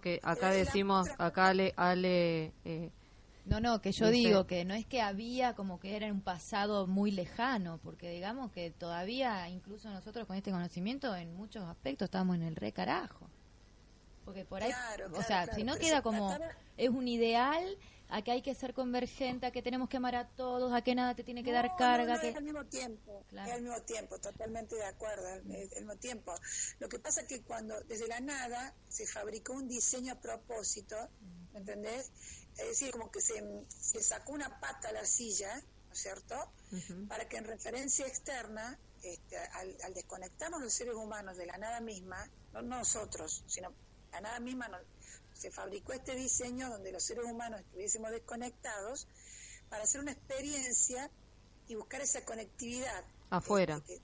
Speaker 6: que acá decimos, acá Ale, Ale eh,
Speaker 10: No, no, que yo
Speaker 6: Dice-
Speaker 10: digo que no es que había como que era un pasado muy lejano, porque digamos que todavía, incluso nosotros con este conocimiento, en muchos aspectos estamos en el re carajo. Porque por ahí,
Speaker 11: Claro,
Speaker 10: o
Speaker 11: claro,
Speaker 10: sea,
Speaker 11: claro,
Speaker 10: si no queda como, es un ideal, a que hay que ser convergente, a que tenemos que amar a todos, a que nada te tiene que
Speaker 11: No,
Speaker 10: dar
Speaker 11: no,
Speaker 10: carga,
Speaker 11: no,
Speaker 10: que...
Speaker 11: es al mismo tiempo,
Speaker 10: Claro.
Speaker 11: es al mismo tiempo, totalmente de acuerdo, es al mismo tiempo. Lo que pasa es que cuando desde la nada se fabricó un diseño a propósito, ¿me entendés? Es decir, como que se, se sacó una pata a la silla, ¿no es cierto? Para que en referencia externa, este, al, al desconectarnos los seres humanos de la nada misma, no nosotros, sino la nada misma, no- se fabricó este diseño donde los seres humanos estuviésemos desconectados para hacer una experiencia y buscar esa conectividad
Speaker 6: afuera.
Speaker 11: este, que-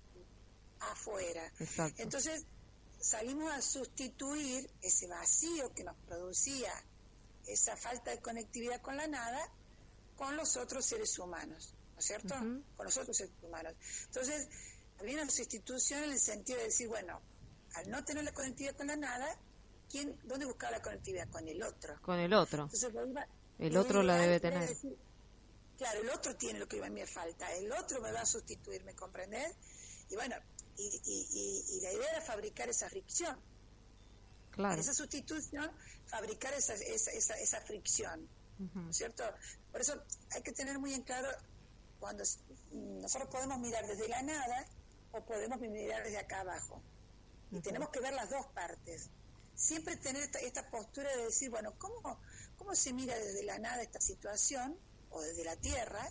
Speaker 11: afuera.
Speaker 6: Exacto.
Speaker 11: Entonces salimos a sustituir ese vacío que nos producía esa falta de conectividad con la nada con los otros seres humanos, ¿no es cierto? Con los otros seres humanos. Entonces, había una sustitución en el sentido de decir, bueno, al no tener la conectividad con la nada, ¿quién, ¿dónde buscaba la conectividad? Con el otro.
Speaker 6: Con el otro.
Speaker 11: Entonces, lo iba-
Speaker 6: El
Speaker 11: lo
Speaker 6: otro la debe tener.
Speaker 11: decir, claro, el otro tiene lo que a mí me falta, el otro me va a sustituir, ¿me comprendés? Y bueno, y, y- y- y la idea era fabricar esa fricción.
Speaker 6: Claro.
Speaker 11: Esa sustitución, fabricar esa, esa, esa, esa fricción, ¿no es cierto? Por eso hay que tener muy en claro cuando nosotros podemos mirar desde la nada o podemos mirar desde acá abajo. Y tenemos que ver las dos partes. Siempre tener esta, esta postura de decir, bueno, ¿cómo, ¿cómo se mira desde la nada esta situación o desde la tierra?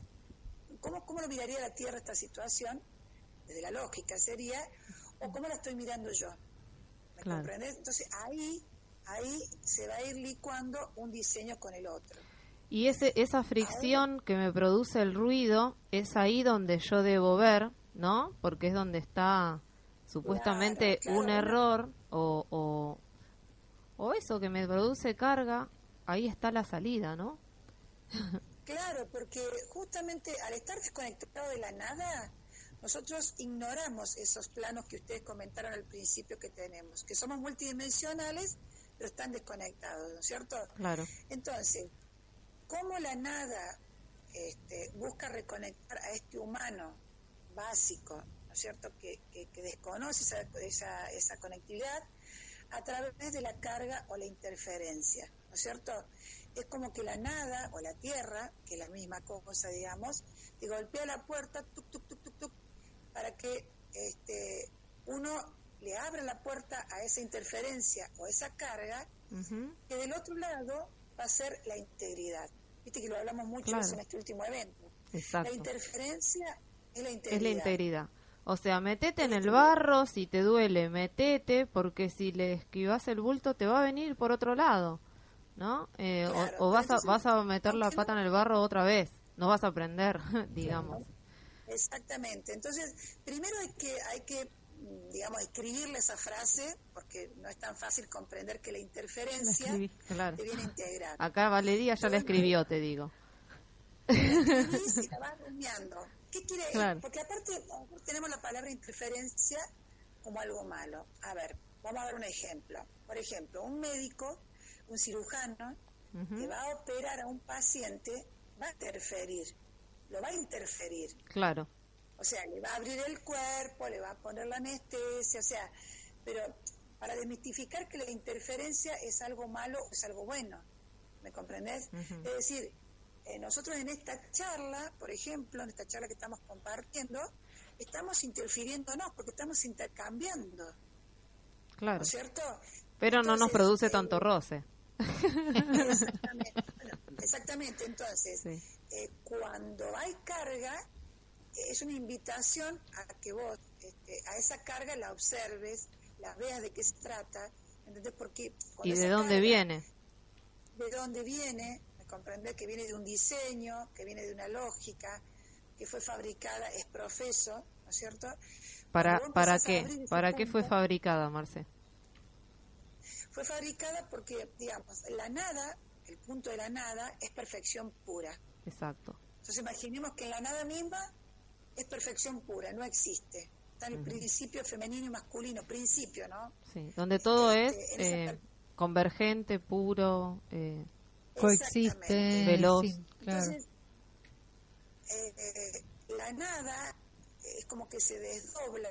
Speaker 11: ¿Cómo, ¿Cómo lo miraría la tierra esta situación? Desde la lógica sería, o cómo la estoy mirando yo. ¿Me
Speaker 6: Claro.
Speaker 11: comprendes? Entonces ahí, ahí se va a ir licuando un diseño con el otro.
Speaker 6: Y ese, esa fricción que me produce el ruido es ahí donde yo debo ver, ¿no? Porque es donde está supuestamente
Speaker 11: Claro, claro,
Speaker 6: un error o, o, o eso que me produce carga, ahí está la salida, ¿no?
Speaker 11: Claro, porque justamente al estar desconectado de la nada, nosotros ignoramos esos planos que ustedes comentaron al principio que tenemos, que somos multidimensionales, pero están desconectados, ¿no es cierto?
Speaker 6: Claro.
Speaker 11: Entonces, ¿cómo la nada este, busca reconectar a este humano básico, ¿no es cierto?, que, que- que desconoce esa, esa, esa conectividad a través de la carga o la interferencia, ¿no es cierto? Es como que la nada o la tierra, que es la misma cosa, digamos, te golpea la puerta, tuc, tuc, tuc, tuc, tuc, para que este, uno le abra la puerta a esa interferencia o esa carga que del otro lado va a ser la integridad. Viste que lo hablamos mucho
Speaker 6: Claro.
Speaker 11: en este último evento.
Speaker 6: Exacto.
Speaker 11: La interferencia es la integridad.
Speaker 6: Es la integridad. O sea, metete en el barro si te duele, metete, porque si le esquivas el bulto te va a venir por otro lado, ¿no? Eh, o-
Speaker 11: Claro,
Speaker 6: o, vas, a, vas a meter la pata en el barro otra vez, no vas a aprender, digamos.
Speaker 11: Exactamente. Entonces, primero hay que, hay que, digamos, escribirle esa frase, porque no es tan fácil comprender que la interferencia
Speaker 6: escribí, claro.
Speaker 11: te viene a integrar.
Speaker 6: Acá Valeria ya la escribió, te digo.
Speaker 11: escribís y la vas rumiando. ¿Qué quiere
Speaker 6: Claro.
Speaker 11: Porque aparte tenemos la palabra interferencia como algo malo. A ver, vamos a ver un ejemplo. Por ejemplo, un médico, un cirujano,
Speaker 6: Ujú.
Speaker 11: que va a operar a un paciente, va a interferir, lo va a interferir.
Speaker 6: Claro,
Speaker 11: O sea, le va a abrir el cuerpo, le va a poner la anestesia, o sea, pero para desmistificar que la interferencia es algo malo o es algo bueno, ¿me comprendés? Es decir, eh, nosotros en esta charla, por ejemplo, en esta charla que estamos compartiendo, estamos interfiriéndonos porque estamos intercambiando,
Speaker 6: Claro.
Speaker 11: ¿no es cierto?
Speaker 6: Pero no nos produce
Speaker 11: eh,
Speaker 6: tanto roce.
Speaker 11: Exactamente. Bueno, exactamente. Entonces,
Speaker 6: Sí.
Speaker 11: eh, cuando hay carga, es una invitación a que vos este, a esa carga la observes, la veas de qué se trata, ¿entendés? Porque
Speaker 6: ¿Y de dónde
Speaker 11: carga-
Speaker 6: viene?
Speaker 11: de dónde viene, comprender que viene de un diseño, que viene de una lógica, que fue fabricada, es profeso, ¿no es cierto?
Speaker 6: ¿Para, para qué? ¿Para qué fue fabricada, Marce?
Speaker 11: Fue fabricada porque, digamos, la nada, el punto de la nada, es perfección pura.
Speaker 6: Exacto.
Speaker 11: Entonces imaginemos que en la nada misma es perfección pura, no existe. Está en el principio femenino y masculino, principio, ¿no?
Speaker 6: Sí. Donde todo es
Speaker 11: Este, esa
Speaker 6: eh, convergente, puro, eh,
Speaker 8: Coexiste.
Speaker 6: veloz.
Speaker 8: sí, claro.
Speaker 11: Entonces, eh, la nada es como que se desdobla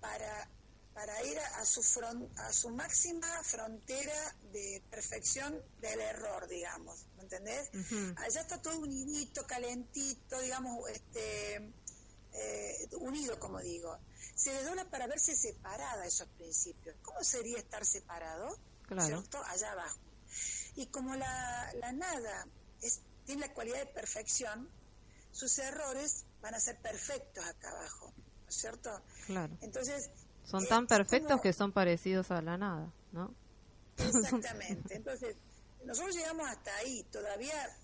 Speaker 11: para, para ir a, a su fron- a su máxima frontera de perfección del error, digamos, ¿me entendés? Allá está todo unidito, calentito, digamos, este, eh, unido, como digo. Se desdobla para verse separada esos principios. ¿Cómo sería estar separado?
Speaker 6: Claro.
Speaker 11: ¿Cierto? Allá abajo. Y como la, la nada es, tiene la cualidad de perfección, sus errores van a ser perfectos acá abajo, ¿no es cierto?
Speaker 6: Claro.
Speaker 11: Entonces,
Speaker 6: Son
Speaker 11: eh,
Speaker 6: tan perfectos
Speaker 11: como-
Speaker 6: que son parecidos a la nada, ¿no?
Speaker 11: Exactamente. Entonces, nosotros llegamos hasta ahí. Todavía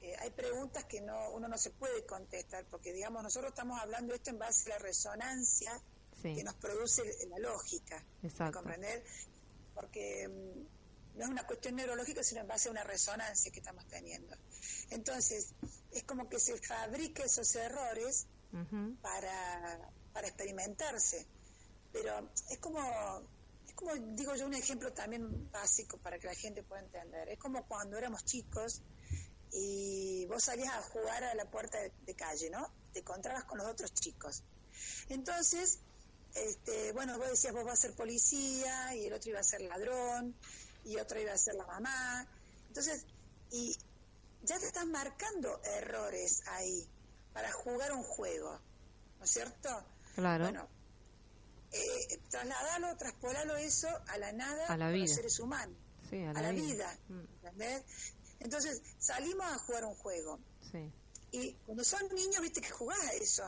Speaker 11: eh, hay preguntas que no uno no se puede contestar, porque, digamos, nosotros estamos hablando esto en base a la resonancia
Speaker 6: Sí.
Speaker 11: que nos produce la lógica. ¿me
Speaker 6: Exacto.
Speaker 11: comprender? Porque mm, no es una cuestión neurológica, sino en base a una resonancia que estamos teniendo. Entonces, es como que se fabrica esos errores para, para experimentarse. Pero es como, es como, digo yo, un ejemplo también básico para que la gente pueda entender. Es como cuando éramos chicos y vos salías a jugar a la puerta de, de calle, ¿no? Te encontrabas con los otros chicos. Entonces, este, bueno, vos decías, vos vas a ser policía y el otro iba a ser ladrón y otro iba a ser la mamá. Entonces, y ya te estás marcando errores ahí para jugar un juego, ¿no es cierto?
Speaker 6: Claro.
Speaker 11: Bueno, eh, trasladalo, traspolalo eso a la nada
Speaker 6: A la
Speaker 11: con los
Speaker 6: vida.
Speaker 11: seres humanos,
Speaker 6: Sí, a
Speaker 11: a
Speaker 6: la, vida.
Speaker 11: vida,
Speaker 6: Mm,
Speaker 11: ¿entendés? Entonces, salimos a jugar un juego.
Speaker 6: Sí,
Speaker 11: Y cuando son niños, viste que jugás a eso.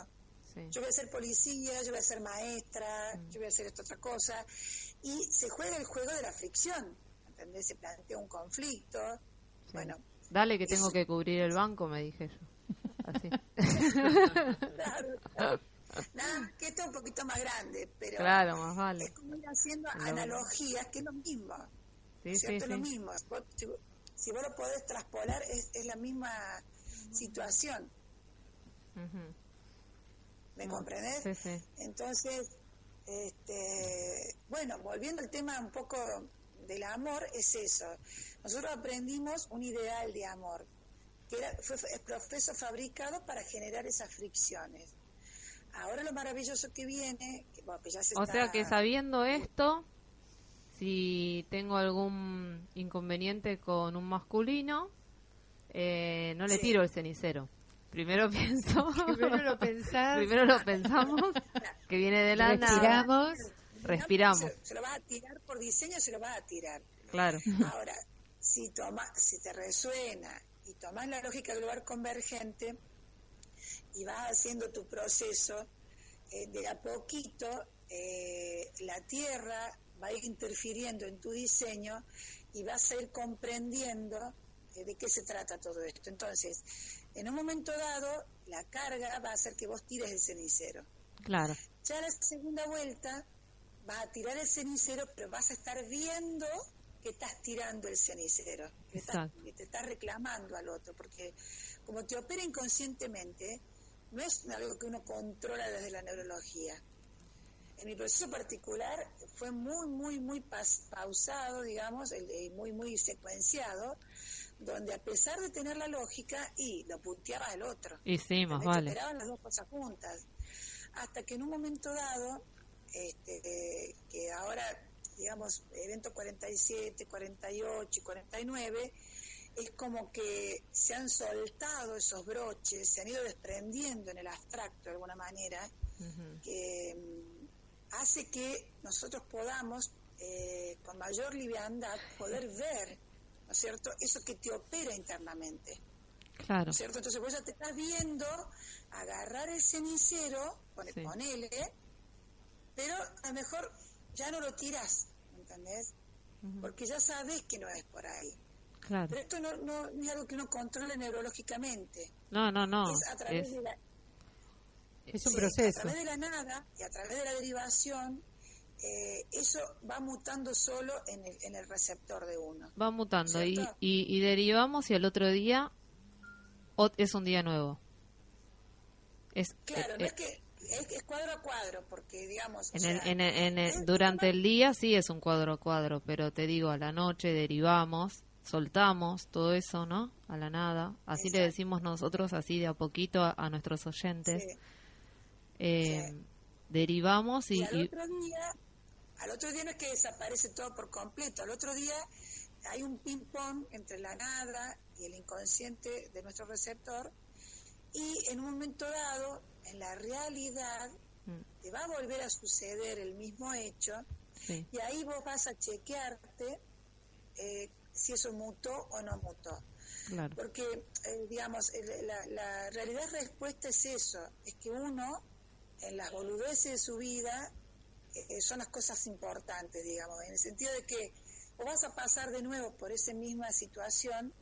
Speaker 6: sí.
Speaker 11: Yo voy a ser policía, yo voy a ser maestra,
Speaker 6: Mm.
Speaker 11: yo voy a hacer esta otra cosa. Y se juega el juego de la fricción, ¿entendés? Se plantea un conflicto.
Speaker 6: sí.
Speaker 11: Bueno,
Speaker 6: Dale que tengo que cubrir el banco, me dije yo. Así.
Speaker 11: claro. Nada, que esto es un poquito más grande, pero
Speaker 6: Claro, más vale.
Speaker 11: es como ir haciendo
Speaker 6: Lo-
Speaker 11: analogías, que es lo mismo.
Speaker 6: Sí,
Speaker 11: ¿no es
Speaker 6: sí,
Speaker 11: cierto? Es lo mismo. Vos- si, si vos lo podés traspolar, es, es la misma situación.
Speaker 6: Ujú.
Speaker 11: ¿Me
Speaker 6: Mm,
Speaker 11: comprendés?
Speaker 6: Sí, sí.
Speaker 11: Entonces, este, bueno, volviendo al tema un poco del amor, es eso. Nosotros aprendimos un ideal de amor, que era, fue el proceso fabricado para generar esas fricciones. Ahora lo maravilloso que viene, que, bueno, que ya se
Speaker 6: O
Speaker 11: está-
Speaker 6: sea que sabiendo esto, si tengo algún inconveniente con un masculino, eh, no le
Speaker 11: Sí.
Speaker 6: tiro el cenicero. Primero pienso.
Speaker 8: Primero lo pensás.
Speaker 6: Primero lo pensamos, que viene de la nada.
Speaker 8: Respiramos.
Speaker 11: Se, se lo vas a tirar por diseño, se lo vas a tirar.
Speaker 6: claro.
Speaker 11: Ahora, si, toma, si te resuena y tomas la lógica global convergente y vas haciendo tu proceso, eh, de a poquito eh, la Tierra va a ir interfiriendo en tu diseño y vas a ir comprendiendo eh, de qué se trata todo esto. Entonces, en un momento dado, la carga va a hacer que vos tires el cenicero.
Speaker 6: Claro,
Speaker 11: Ya la segunda vuelta vas a tirar el cenicero, pero vas a estar viendo que estás tirando el cenicero, que, estás-
Speaker 6: Exacto.
Speaker 11: que te estás reclamando al otro, porque como te opera inconscientemente, no es algo que uno controla desde la neurología. En mi proceso particular fue muy, muy, muy pausado, digamos, el- el muy, muy secuenciado, donde a pesar de tener la lógica, y lo puteaba al otro.
Speaker 6: y sí, más vale.
Speaker 11: operaban las dos cosas juntas. Hasta que en un momento dado, este, que ahora, digamos, evento 47, 48 y 49, es como que se han soltado esos broches, se han ido desprendiendo en el abstracto de alguna manera, que mm, hace que nosotros podamos eh, con mayor liviandad poder ver, ¿no es cierto?, eso que te opera internamente.
Speaker 6: Claro.
Speaker 11: ¿no es cierto? Entonces vos ya te estás viendo agarrar el cenicero, pone-
Speaker 6: Sí.
Speaker 11: ponele, pero a lo mejor ya no lo tirás, ¿entendés? Porque ya sabes que no es por ahí.
Speaker 6: Claro.
Speaker 11: Pero esto no, no, no es algo que uno controle neurológicamente.
Speaker 6: No, no, no.
Speaker 11: Es a través
Speaker 6: Es,
Speaker 11: de la,
Speaker 8: Es un
Speaker 11: sí,
Speaker 8: proceso.
Speaker 11: A través de la nada y a través de la derivación, eh, eso va mutando solo en el, en el receptor de uno.
Speaker 6: va mutando y, y, y derivamos y al otro día es un día nuevo. Es,
Speaker 11: Claro,
Speaker 6: eh,
Speaker 11: no
Speaker 6: eh,
Speaker 11: es que es, es cuadro a cuadro, porque digamos,
Speaker 6: en el,
Speaker 11: sea,
Speaker 6: en el- en durante el día sí es un cuadro a cuadro, pero te digo, a la noche derivamos, soltamos todo eso, ¿no? A la nada. Así le decimos nosotros, así de a poquito a, a nuestros oyentes.
Speaker 11: Sí.
Speaker 6: Eh, Derivamos y,
Speaker 11: y al
Speaker 6: y-
Speaker 11: otro día, al otro día no es que desaparece todo por completo, al otro día hay un ping-pong entre la nada y el inconsciente de nuestro receptor y en un momento dado, en la realidad,
Speaker 6: Mm.
Speaker 11: te va a volver a suceder el mismo hecho
Speaker 6: sí.
Speaker 11: y ahí vos vas a chequearte eh, si eso mutó o no mutó.
Speaker 6: Claro.
Speaker 11: Porque, eh, digamos, el- la, la realidad respuesta es eso, es que uno, en las boludeces de su vida, eh, son las cosas importantes, digamos, en el sentido de que vos vas a pasar de nuevo por esa misma situación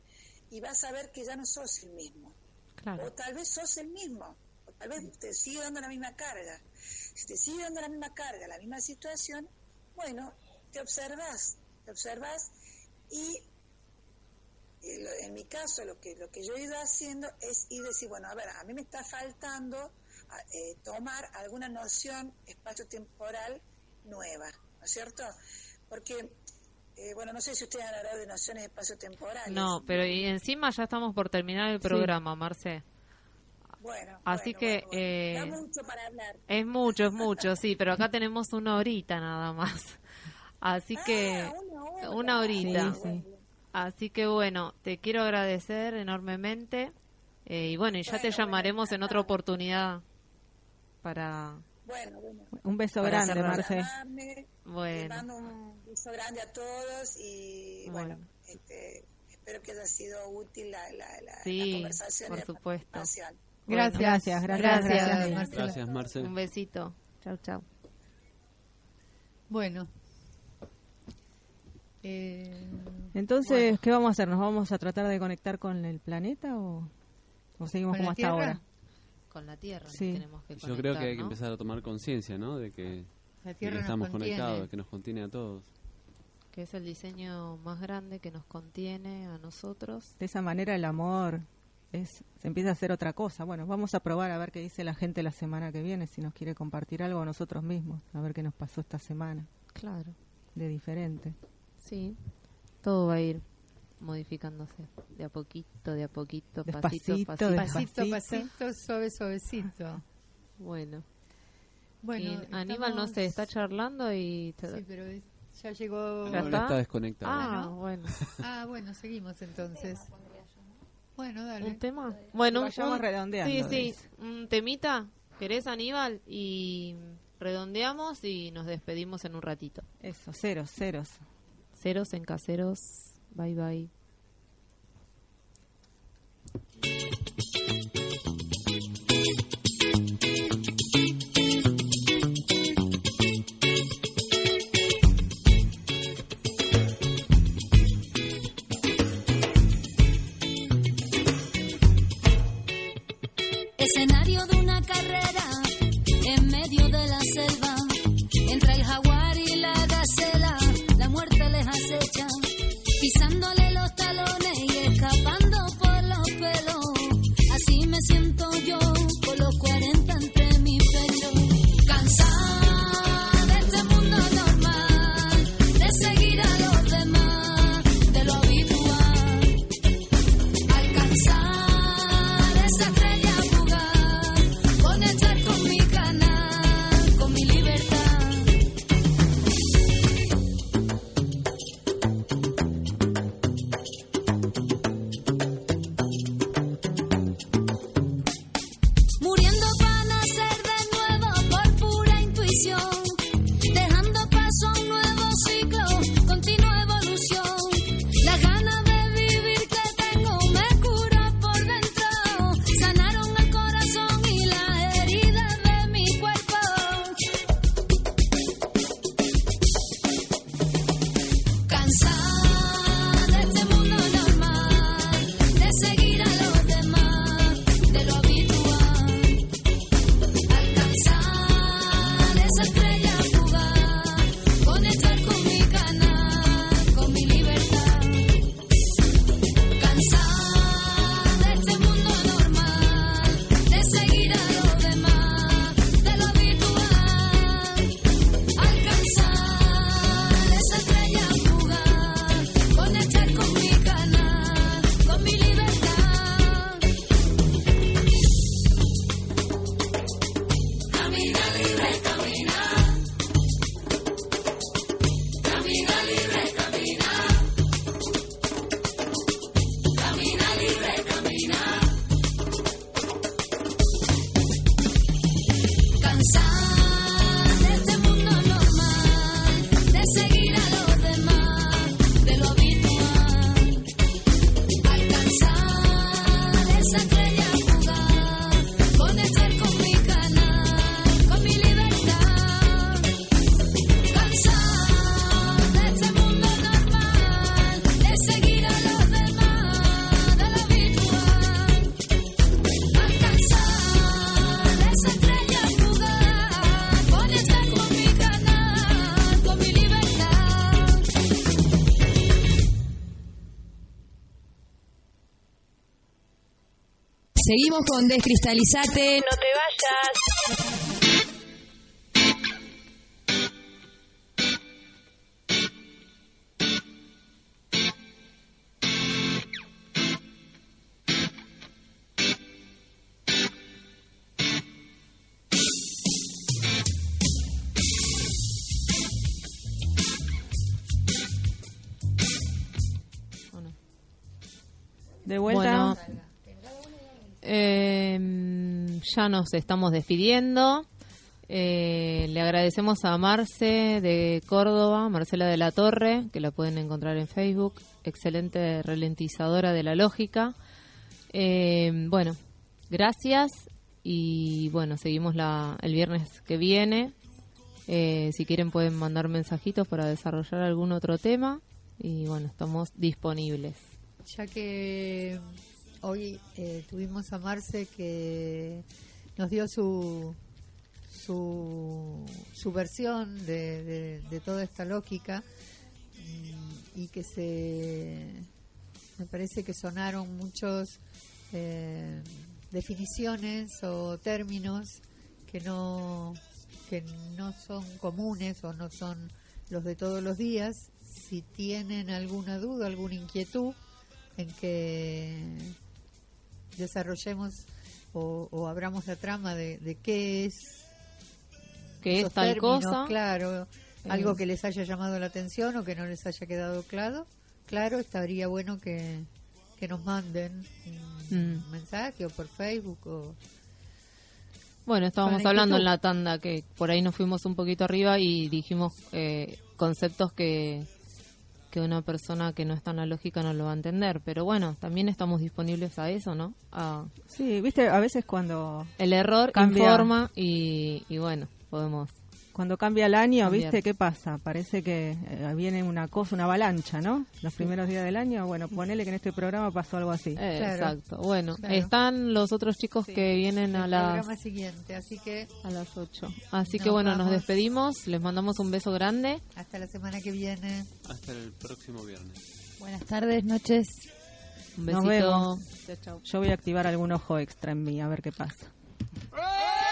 Speaker 11: y vas a ver que ya no sos el mismo.
Speaker 6: Claro.
Speaker 11: O tal vez sos el mismo, o tal vez te sigue dando la misma carga. Si te sigue dando la misma carga, la misma situación, bueno, te observas, te observas y eh, en mi caso lo que lo que yo he ido haciendo es ir decir, bueno, a ver, a mí me está faltando a- eh, tomar alguna noción espacio-temporal nueva, ¿no es cierto? Porque, eh, bueno, no sé si ustedes han hablado de nociones espacio-temporales.
Speaker 6: No, pero y encima ya estamos por terminar el programa, Marce.
Speaker 11: Bueno,
Speaker 6: Así
Speaker 11: bueno,
Speaker 6: que
Speaker 11: bueno, bueno.
Speaker 6: eh,
Speaker 11: Da mucho para hablar.
Speaker 6: es mucho, es mucho, sí, pero acá tenemos una horita nada más. Así que
Speaker 11: Ah, una hora.
Speaker 6: una horita.
Speaker 9: Sí, sí.
Speaker 6: Así que bueno, te quiero agradecer enormemente eh, y bueno, y ya te llamaremos en otra oportunidad para
Speaker 11: Bueno, bueno.
Speaker 9: Un beso
Speaker 6: Para
Speaker 9: grande. Marce.
Speaker 11: llamarme, Les
Speaker 6: bueno.
Speaker 11: mando un beso grande a todos y bueno, este, espero que haya sido útil la, la, la,
Speaker 6: Sí,
Speaker 11: la conversación
Speaker 6: por supuesto.
Speaker 8: Gracias.
Speaker 9: Gracias, gracias,
Speaker 6: Gracias.
Speaker 9: gracias.
Speaker 8: Marcela.
Speaker 7: Gracias, Marce.
Speaker 6: Un besito. Chau, chau.
Speaker 8: Bueno. Eh,
Speaker 9: Entonces, ¿qué vamos a hacer? ¿Nos vamos a tratar de conectar con el planeta o, o seguimos
Speaker 8: ¿Con
Speaker 9: como hasta
Speaker 8: Tierra?
Speaker 9: ahora?
Speaker 6: Con la Tierra
Speaker 9: Sí.
Speaker 6: tenemos que
Speaker 7: Yo
Speaker 6: conectar,
Speaker 7: creo que hay que
Speaker 6: ¿no?
Speaker 7: empezar a tomar conciencia, ¿no? De que,
Speaker 8: la
Speaker 7: de
Speaker 8: Tierra
Speaker 7: que estamos
Speaker 8: contiene.
Speaker 7: conectados, que nos contiene a todos.
Speaker 6: Que es el diseño más grande que nos contiene a nosotros.
Speaker 9: De esa manera el amor es se empieza a hacer otra cosa. Bueno, vamos a probar a ver qué dice la gente la semana que viene, si nos quiere compartir algo a nosotros mismos, a ver qué nos pasó esta semana
Speaker 6: Claro.
Speaker 9: de diferente.
Speaker 6: Sí. Todo va a ir modificándose de a poquito, de a poquito,
Speaker 9: Despacito,
Speaker 6: pasito, pasito.
Speaker 8: Pasito, pasito, suave, suavecito.
Speaker 6: Bueno.
Speaker 8: Bueno,
Speaker 6: Y Aníbal, no sé, está charlando y... te-
Speaker 8: Sí, pero es- ya llegó.
Speaker 6: ¿Ya está?
Speaker 7: está desconectado.
Speaker 6: Ah, bueno.
Speaker 8: Ah, bueno, seguimos entonces. Bueno, dale.
Speaker 6: ¿Un tema? Bueno, un,
Speaker 9: Vayamos
Speaker 6: un-
Speaker 9: redondeando,
Speaker 6: Sí, sí, un temita. ¿Querés, Aníbal? Y redondeamos y nos despedimos en un ratito.
Speaker 9: Eso, ceros, ceros.
Speaker 6: Ceros en caseros. Bye, bye.
Speaker 12: Escenario de una carrera en medio de la selva, entre el jaguar y la gacela, la muerte les acecha, pisándole los talones y escapando por los pelos. Así me siento yo,
Speaker 3: Seguimos con Descristalizate. No te vayas.
Speaker 6: Ya nos estamos despidiendo. Eh, le agradecemos a Marce de Córdoba, Marcela de la Torre, que la pueden encontrar en Facebook, excelente ralentizadora de la lógica. Eh, bueno, gracias y bueno, seguimos la, el viernes que viene. Eh, si quieren pueden mandar mensajitos para desarrollar algún otro tema y bueno, estamos disponibles.
Speaker 8: Ya que hoy eh, tuvimos a Marce que nos dio su su, versión de, de- de toda esta lógica y que se me parece que sonaron muchos eh, definiciones o términos que no que no son comunes o no son los de todos los días. Si tienen alguna duda alguna inquietud en que desarrollemos o, o abramos la trama de, de qué es
Speaker 6: ¿Qué es tal
Speaker 8: términos,
Speaker 6: cosa?
Speaker 8: claro algo
Speaker 6: Eh.
Speaker 8: que les haya llamado la atención o que no les haya quedado claro claro estaría bueno que, que nos manden un
Speaker 6: Mm.
Speaker 8: mensaje o por Facebook o
Speaker 6: Bueno, estábamos hablando en la tanda que por ahí nos fuimos un poquito arriba y dijimos eh, conceptos que, que una persona que no está en la lógica no lo va a entender. Pero bueno, también estamos disponibles a eso, ¿no? A
Speaker 9: Sí, viste, a veces cuando
Speaker 6: el error
Speaker 9: Cambia.
Speaker 6: informa y, y bueno, podemos...
Speaker 9: cuando cambia el año,
Speaker 6: Cambiar.
Speaker 9: ¿viste qué pasa? Parece que eh, viene una cosa, una avalancha, ¿no? Los primeros días del año, bueno, ponele que en este programa pasó algo así.
Speaker 6: Eh, Exacto. Bueno,
Speaker 8: Claro.
Speaker 6: están los otros chicos que vienen a las
Speaker 8: programa siguiente así que
Speaker 6: a las 8. Así que
Speaker 8: Nos
Speaker 6: bueno, nos despedimos, les mandamos un beso grande.
Speaker 8: hasta la semana que viene
Speaker 7: Hasta el próximo viernes.
Speaker 10: Buenas tardes, noches.
Speaker 6: Un
Speaker 9: Nos
Speaker 6: besito.
Speaker 9: vemos.
Speaker 6: Chao, chao.
Speaker 9: Yo voy a activar algún ojo extra en mí, a ver qué pasa.
Speaker 12: Llegó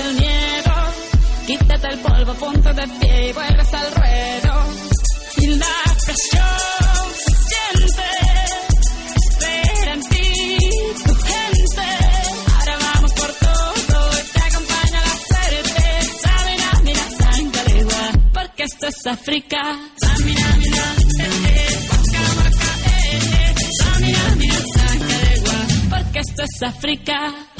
Speaker 12: para el miedo, quítate el polvo, ponte de pie y vuelves al ruedo. Y la presión se siente, espera en ti tu gente. Ahora vamos por todo, y te acompaña la suerte. Samina, mira, sangalegua, porque esto es África. Mira, mira, porque esto es África.